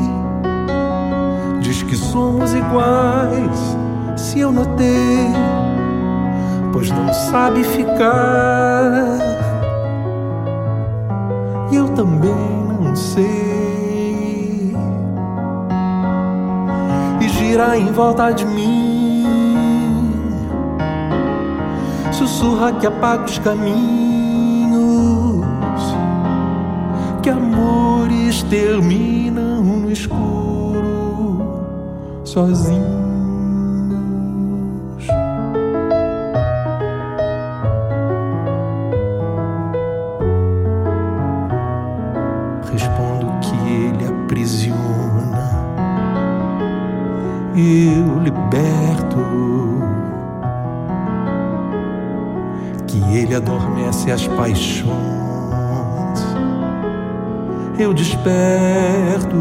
diz que somos iguais. Se eu notei, pois não sabe ficar. E eu também não sei. E gira em volta de mim, sussurra que apaga os caminhos, que amor terminam no escuro, sozinhos. Respondo que ele aprisiona, eu liberto. Que ele adormece as paixões eu desperto.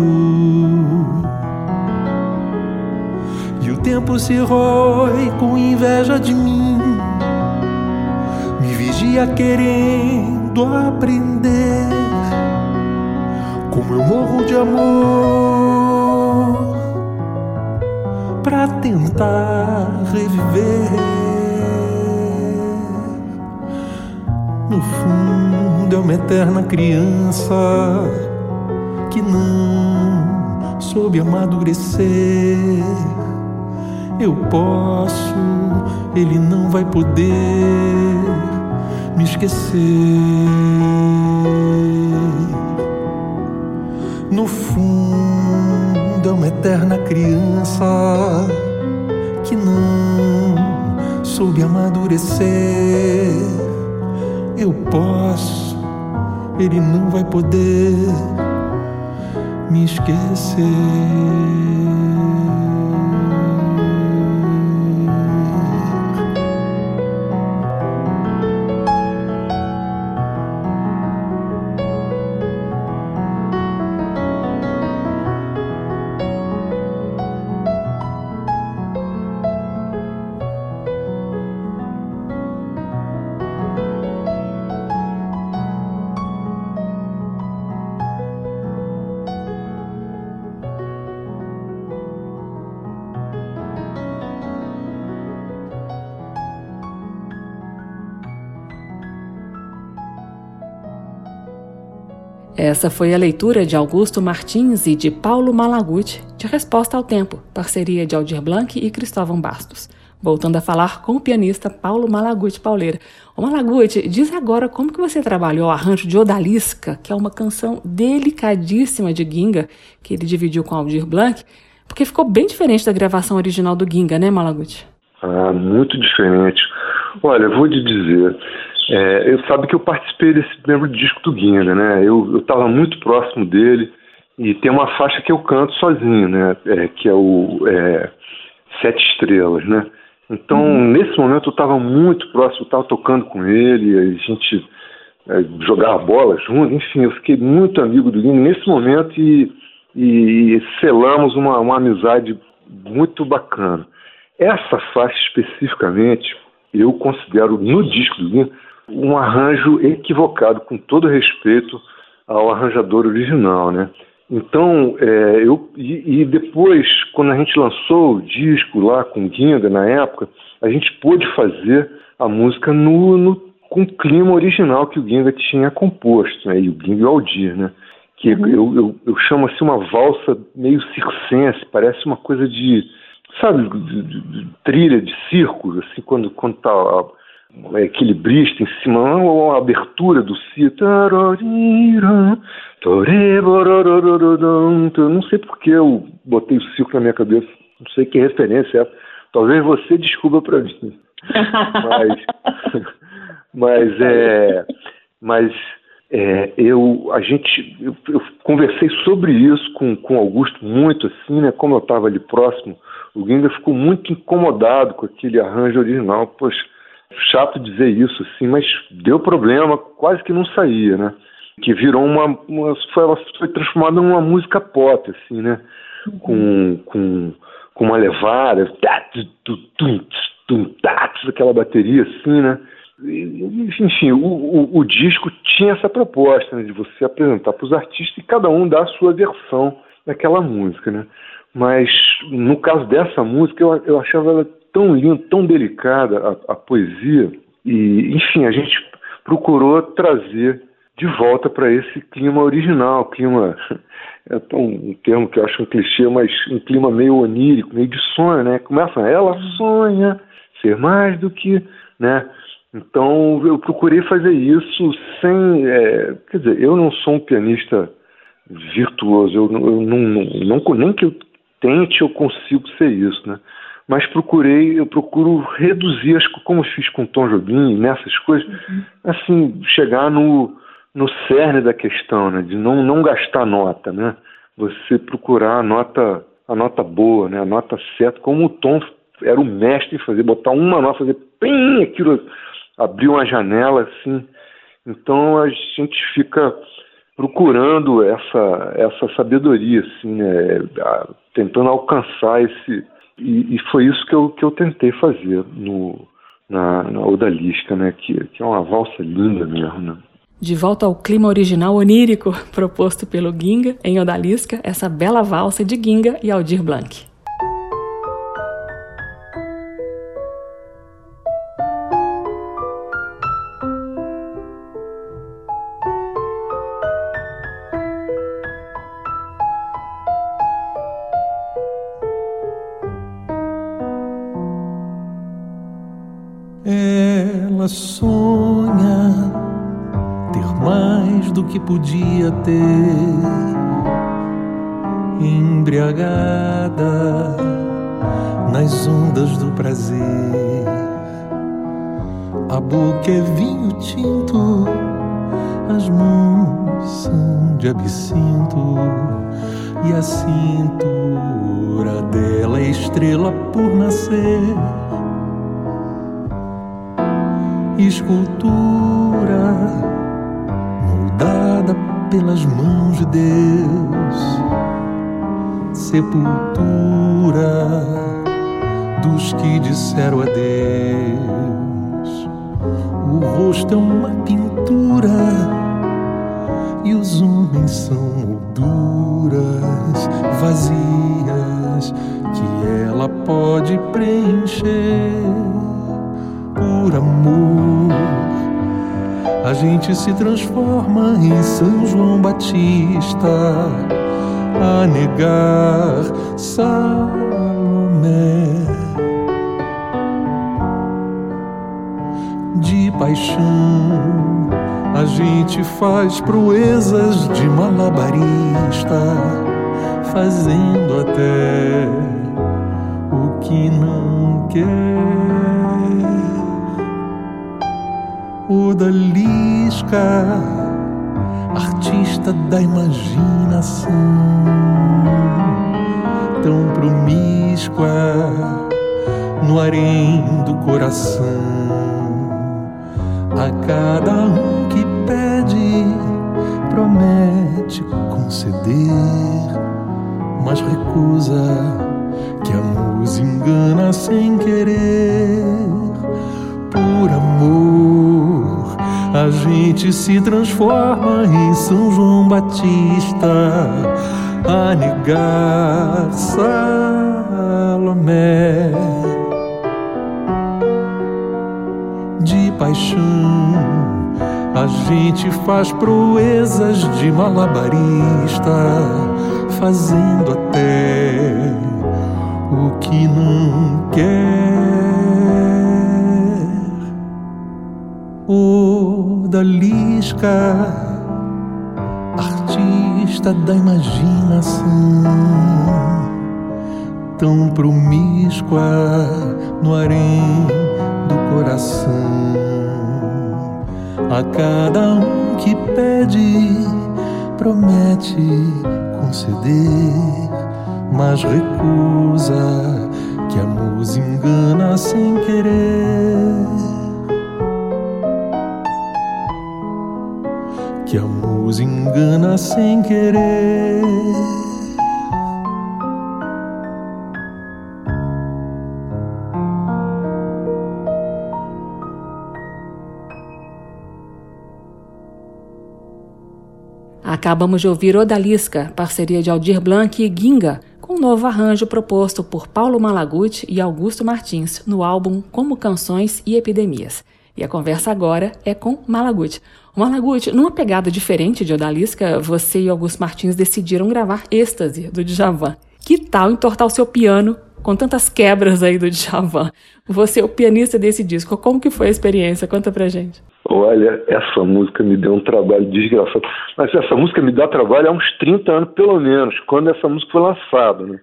E o tempo se rói com inveja de mim, me vigia querendo aprender Como eu morro de amor pra tentar reviver. No fundo é uma eterna criança que não soube amadurecer. Eu posso, ele não vai poder me esquecer. No fundo é uma eterna criança que não soube amadurecer. Eu posso, ele não vai poder me esquecer. Essa foi a leitura de Augusto Martins e de Paulo Malaguti, de Resposta ao Tempo, parceria de Aldir Blanc e Cristóvão Bastos. Voltando a falar com o pianista Paulo Malaguti Pauleira. Malaguti, diz agora como que você trabalhou o arranjo de Odalisca, que é uma canção delicadíssima de Ginga, que ele dividiu com Aldir Blanc, porque ficou bem diferente da gravação original do Ginga, né, Malaguti? Ah, muito diferente. Olha, vou te dizer, é, eu sabe que eu participei desse primeiro disco do Guinga, né? Eu estava muito próximo dele e tem uma faixa que eu canto sozinho, né? É, que é o é, Sete Estrelas, né? Então, uhum. nesse momento, eu estava muito próximo, estava tocando com ele, a gente é, jogava bola junto, enfim, eu fiquei muito amigo do Guinga nesse momento e, e selamos uma, uma amizade muito bacana. Essa faixa especificamente, eu considero no disco do Guinga um arranjo equivocado, com todo respeito ao arranjador original, né? Então, é, eu, e, e, depois, quando a gente lançou o disco lá com Guinga, na época, a gente pôde fazer a música no, no, com o clima original que o Guinga tinha composto, né? E o Guinga e o Aldir, né? Que uhum. eu, eu, eu, chamo assim uma valsa meio circense, parece uma coisa de, sabe, de, de, de trilha de circo, assim, quando, quando tá equilibrista em cima, uma abertura do si. Não sei porque eu botei o circo na minha cabeça, não sei que referência é. Talvez você descubra para mim. mas, mas é, mas é, eu, a gente, eu, eu, conversei sobre isso com, com Augusto muito assim, né? Como eu estava ali próximo, o Ginga ficou muito incomodado com aquele arranjo original. Poxa, chato dizer isso, assim, mas deu problema, quase que não saía, né? Que virou uma. uma foi, ela foi transformada numa música pop, assim, né? Com, com, com uma levada, aquela bateria assim, né? Enfim, o, o, o disco tinha essa proposta né, de você apresentar para os artistas e cada um dar a sua versão daquela música, né? Mas no caso dessa música, eu, eu achava ela tão linda, tão delicada a, a poesia, e enfim, a gente procurou trazer de volta para esse clima original, clima é um termo que eu acho um clichê, mas um clima meio onírico, meio de sonho, né? Começa, ela sonha ser mais do que, né? Então eu procurei fazer isso sem, é, quer dizer, eu não sou um pianista virtuoso, eu, eu não, não, não, nem que eu tente eu consigo ser isso, né? Mas procurei, eu procuro reduzir, as, como eu fiz com Tom Jobim, nessas coisas, uhum. assim, chegar no, no cerne da questão, né, de não, não gastar nota, né, você procurar a nota, a nota boa, né, a nota certa, como o Tom era o mestre em fazer, botar uma nota, fazer pim, aquilo, abrir uma janela, assim, então a gente fica procurando essa, essa sabedoria, assim, né, tentando alcançar esse e, e, foi isso que eu, que eu tentei fazer no, na, na Odalisca, né? Que, que é uma valsa linda mesmo, né? De volta ao clima original onírico proposto pelo Ginga em Odalisca, essa bela valsa de Ginga e Aldir Blanc. Podia ter, embriagada nas ondas do prazer. A boca é vinho tinto, as mãos são de absinto e a cintura dela é estrela por nascer escultura pelas mãos de Deus, sepultura dos que disseram adeus. O rosto é uma pintura e os homens são molduras vazias que ela pode preencher por amor. A gente se transforma em São João Batista a negar Salomé. De paixão, a gente faz proezas de malabarista, fazendo até o que não quer odalisca, artista da imaginação, tão promíscua no harém do coração. A cada um que pede, promete conceder, mas recusa que a música engana sem querer por amor. A gente se transforma em São João Batista a negar Salomé. De paixão, a gente faz proezas de malabarista, fazendo até o que não quer. Odalisca, artista da imaginação, tão promíscua no harém do coração. A cada um que pede, promete conceder, mas recusa que a música engana sem querer. Que a música engana sem querer. Acabamos de ouvir Odalisca, parceria de Aldir Blanc e Ginga, com um novo arranjo proposto por Paulo Malaguti e Augusto Martins no álbum Como Canções e Epidemias. E a conversa agora é com Malaguti. O Malaguti, numa pegada diferente de Odalisca, você e Augusto Martins decidiram gravar Êxtase, do Djavan. Que tal entortar o seu piano com tantas quebras aí do Djavan? Você é o pianista desse disco. Como que foi a experiência? Conta pra gente. Olha, essa música me deu um trabalho desgraçado. Mas essa música me dá trabalho há uns 30 anos, pelo menos, quando essa música foi lançada, né?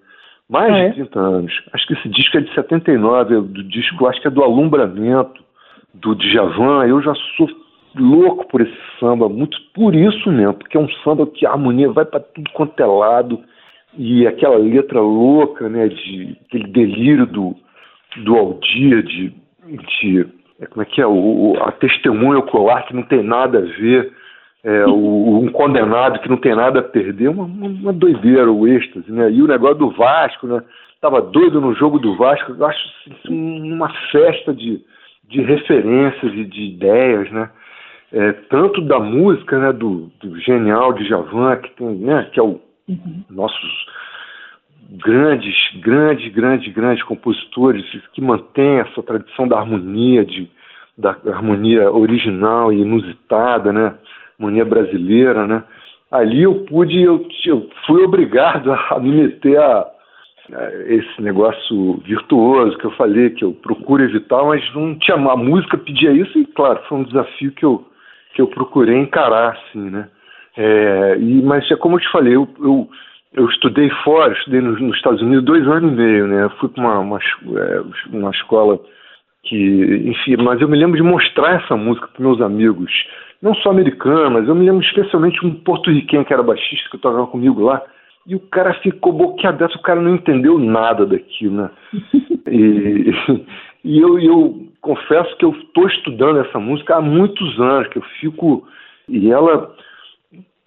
Mais ah, de 30 é? anos. Acho que esse disco é de 79, do disco, acho que é do Alumbramento, do Djavan. Eu já sou louco por esse samba, muito por isso mesmo, porque é um samba que a harmonia vai para tudo quanto é lado e aquela letra louca, né, de aquele delírio do do Aldir, de, de é, como é que é o, a testemunha ocular que não tem nada a ver, é, o, um condenado que não tem nada a perder, uma, uma doideira o êxtase, né? E o negócio do Vasco, né? Tava doido no jogo do Vasco, eu acho assim, uma festa de, de referências e de ideias, né? É, tanto da música, né, do, do genial de Javan, que tem, né, que é o uhum. nossos grandes, grandes, grandes, grandes compositores que mantêm essa tradição da harmonia, de, da harmonia original e inusitada, né, harmonia brasileira, né. Ali eu pude, eu, eu fui obrigado a me meter a, a esse negócio virtuoso que eu falei, que eu procuro evitar, mas não tinha a música pedia isso e claro foi um desafio que eu que eu procurei encarar, assim, né? É, e, mas é como eu te falei, eu, eu, eu estudei fora, estudei nos, nos, Estados Unidos dois anos e meio, né? Eu fui para uma, uma, é, uma escola que, enfim, mas eu me lembro de mostrar essa música para meus amigos, não só americanos, mas eu me lembro especialmente um porto-riquenho que era baixista, que tocava comigo lá, e o cara ficou boquiaberto, o cara não entendeu nada daquilo, né? E, e eu, eu confesso que eu estou estudando essa música há muitos anos, que eu fico. E ela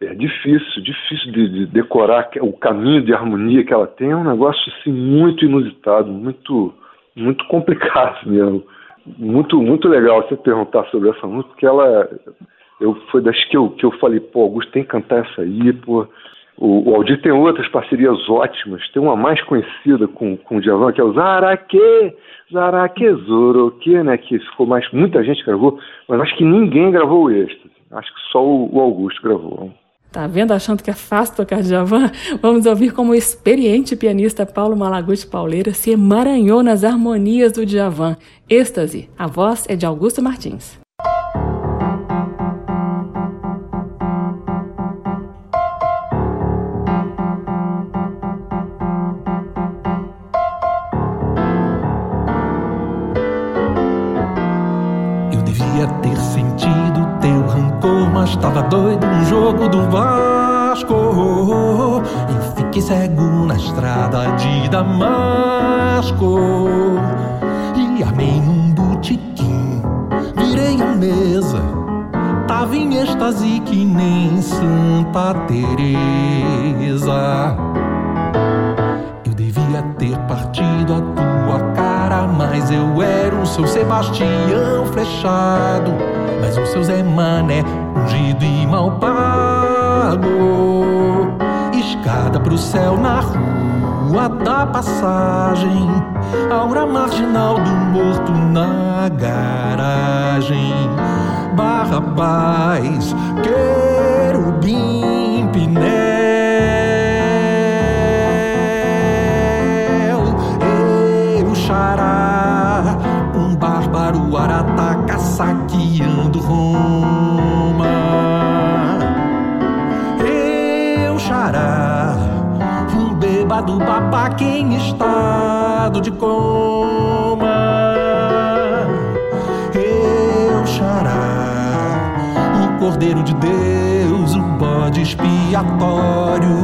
é difícil, difícil de, de, decorar o caminho de harmonia que ela tem, é um negócio assim, muito inusitado, muito, muito complicado mesmo. Muito, muito legal você perguntar sobre essa música, porque ela eu, foi das que eu, que eu falei, pô, Augusto tem que cantar essa aí, pô. O, o Aldir tem outras parcerias ótimas, tem uma mais conhecida com, com o Djavan, que é o Zaraque, Zaraquezoroque, né? Que ficou mais. Muita gente gravou, mas acho que ninguém gravou êxtase. Acho que só o, o Augusto gravou. Tá vendo? Achando que é fácil tocar Djavan? Vamos ouvir como o experiente pianista Paulo Malaguti Pauleira se emaranhou nas harmonias do Djavan. Êxtase. A voz é de Augusto Martins. Cego na estrada de Damasco. E armei num botequim Virei a mesa Tava em êxtase que nem Santa Teresa. Eu devia ter partido a tua cara Mas eu era o seu Sebastião flechado. Mas o seu Zé Mané ungido e mal pago. Escada pro céu na rua da passagem, aura marginal do morto na garagem. Barrabás, querubim, pinéu. Do babaca em estado de coma. Eu xará, o Cordeiro de Deus, o bode expiatório,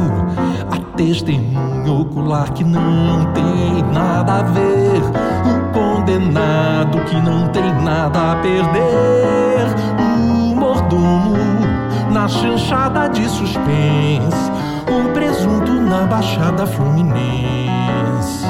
a testemunha ocular que não tem nada a ver, o condenado que não tem nada a perder, o mordomo na chanchada de suspense o presunto na Baixada Fluminense.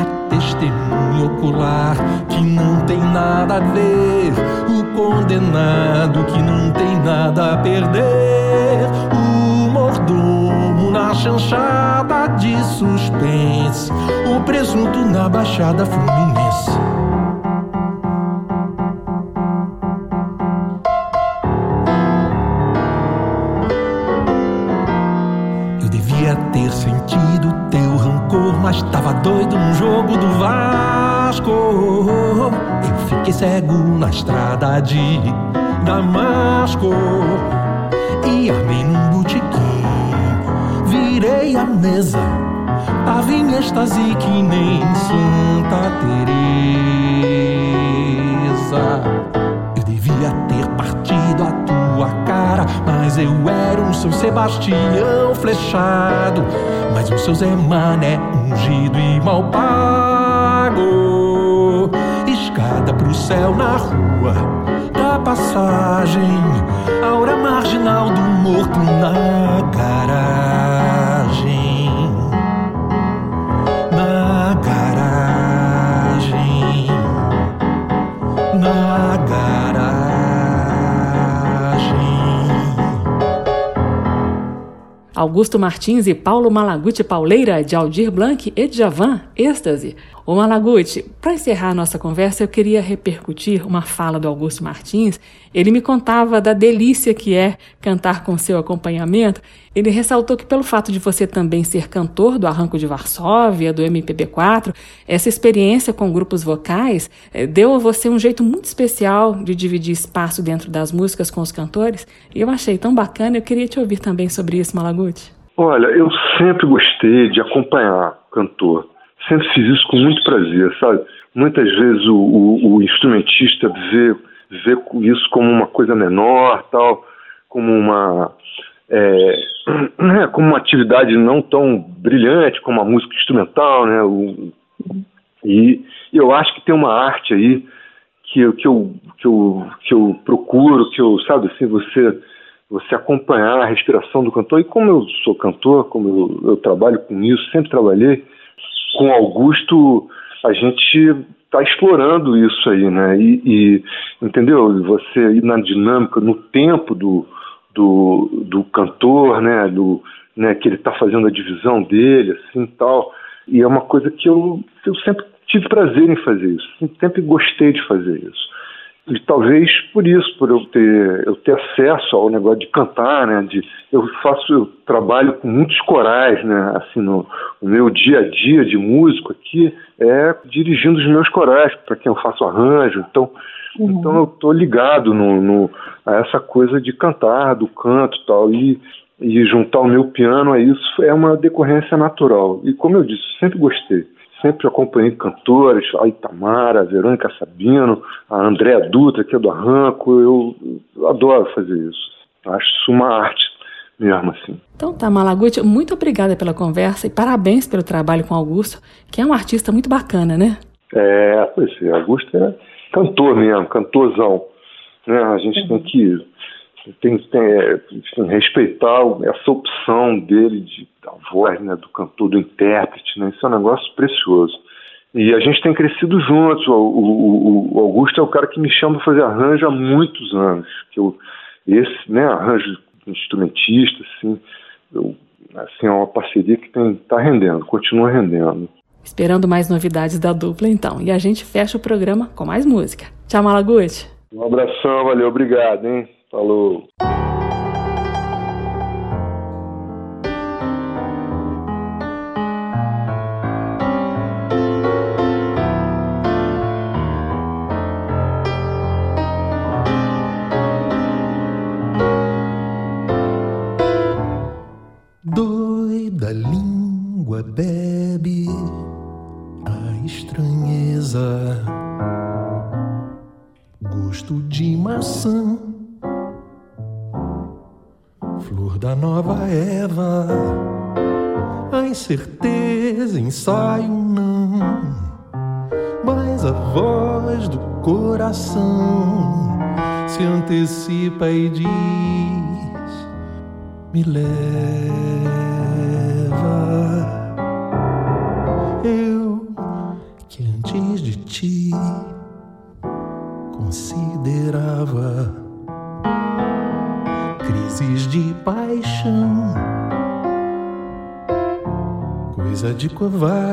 A testemunha ocular que não tem nada a ver, o condenado que não tem nada a perder, o mordomo na chanchada de suspense, o presunto na Baixada Fluminense. Doido no jogo do Vasco. Eu fiquei cego na estrada de Damasco e armei num botequim. Virei a mesa, tava em êxtase que nem Santa Teresa. Eu devia ter partido mas eu era um São Sebastião flechado. Mas o seu Zé Mané ungido e mal pago. Escada pro céu na rua da passagem, aura marginal do morto na garagem. Augusto Martins e Paulo Malaguti Pauleira, de Aldir Blanc e Djavan, Êxtase. Ô Malaguti, para encerrar nossa conversa, eu queria repercutir uma fala do Augusto Martins. Ele me contava da delícia que é cantar com seu acompanhamento. Ele ressaltou que pelo fato de você também ser cantor do Arranco de Varsóvia, do MPB4, essa experiência com grupos vocais eh, deu a você um jeito muito especial de dividir espaço dentro das músicas com os cantores. E eu achei tão bacana, eu queria te ouvir também sobre isso, Malaguti. Olha, eu sempre gostei de acompanhar cantor sempre fiz isso com muito prazer, sabe? Muitas vezes o, o, o instrumentista vê, vê isso como uma coisa menor, tal, como uma é, né, como uma atividade não tão brilhante como a música instrumental, né? O, e eu acho que tem uma arte aí que, eu, que, eu, que, eu, que eu procuro, que eu, sabe assim, você, você acompanhar a respiração do cantor. E como eu sou cantor, como eu, eu trabalho com isso, sempre trabalhei, com Augusto a gente está explorando isso aí, né? E, e, entendeu? Você ir na dinâmica, no tempo do, do, do cantor, né? Do, né? Que ele está fazendo a divisão dele, assim, tal. E é uma coisa que eu, eu sempre tive prazer em fazer isso, sempre gostei de fazer isso. E talvez por isso, por eu ter, eu ter acesso ao negócio de cantar, né? De, eu faço, eu trabalho com muitos corais, né? Assim, no, o meu dia a dia de músico aqui é dirigindo os meus corais, para quem eu faço arranjo. Então, uhum. então eu estou ligado no, no, a essa coisa de cantar, do canto tal, e e juntar o meu piano a isso é uma decorrência natural. E como eu disse, sempre gostei sempre acompanhei cantores, a Itamara, a Verônica Sabino, a Andréa Dutra, que é do Arranco, eu, adoro fazer isso. Acho isso uma arte mesmo assim. Então tá, Malaguti, muito obrigada pela conversa e parabéns pelo trabalho com Augusto, que é um artista muito bacana, né? É, pois é, Augusto é cantor mesmo, cantorzão. Né? A gente uhum. tem que tem, tem, é, tem respeitar essa opção dele de, da voz, né, do cantor, do intérprete, né, isso é um negócio precioso. E a gente tem crescido juntos. O, o, o Augusto é o cara que me chama para fazer arranjo há muitos anos. Que eu, esse, né, arranjo instrumentista, assim, eu, assim, é uma parceria que está rendendo, continua rendendo. Esperando mais novidades da dupla, então. E a gente fecha o programa com mais música. Tchau, Malaguti. Um abração, valeu, obrigado, hein? Falou. Doida língua bebe a incerteza ensaio não, mas a voz do coração se antecipa e diz: me leva. Covarde.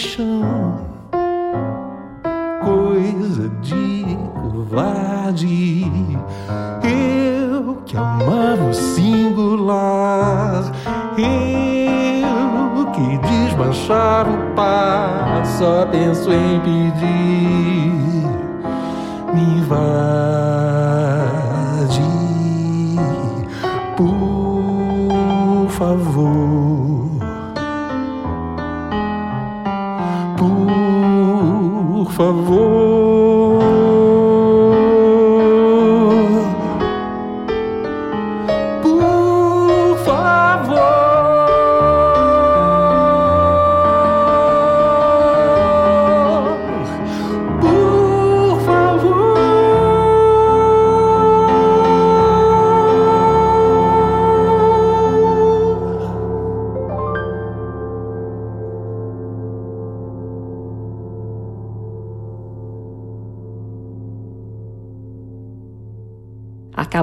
Paixão, coisa de covarde. Eu que amava o singular, eu que desmanchava o par, só penso em pedir. Me vai favor.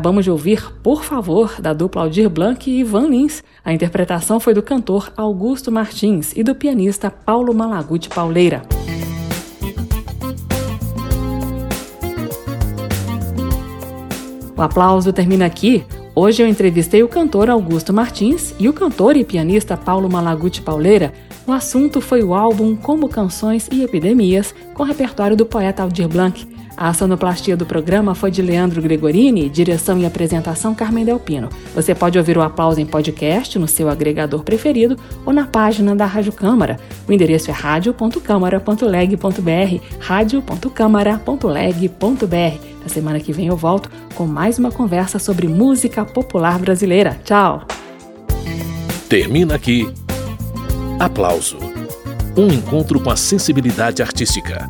Acabamos de ouvir Por Favor, da dupla Aldir Blanc e Ivan Lins. A interpretação foi do cantor Augusto Martins e do pianista Paulo Malaguti Pauleira. O aplauso termina aqui. Hoje eu entrevistei o cantor Augusto Martins e o cantor e pianista Paulo Malaguti Pauleira. O assunto foi o álbum Como Canções e Epidemias, com repertório do poeta Aldir Blanc. A sonoplastia do programa foi de Leandro Gregorini, direção e apresentação Carmen Delpino. Você pode ouvir o aplauso em podcast no seu agregador preferido ou na página da Rádio Câmara. O endereço é radio.câmara.leg.br, radio.câmara.leg.br. Na semana que vem eu volto com mais uma conversa sobre música popular brasileira. Tchau! Termina aqui. Aplauso. Um encontro com a sensibilidade artística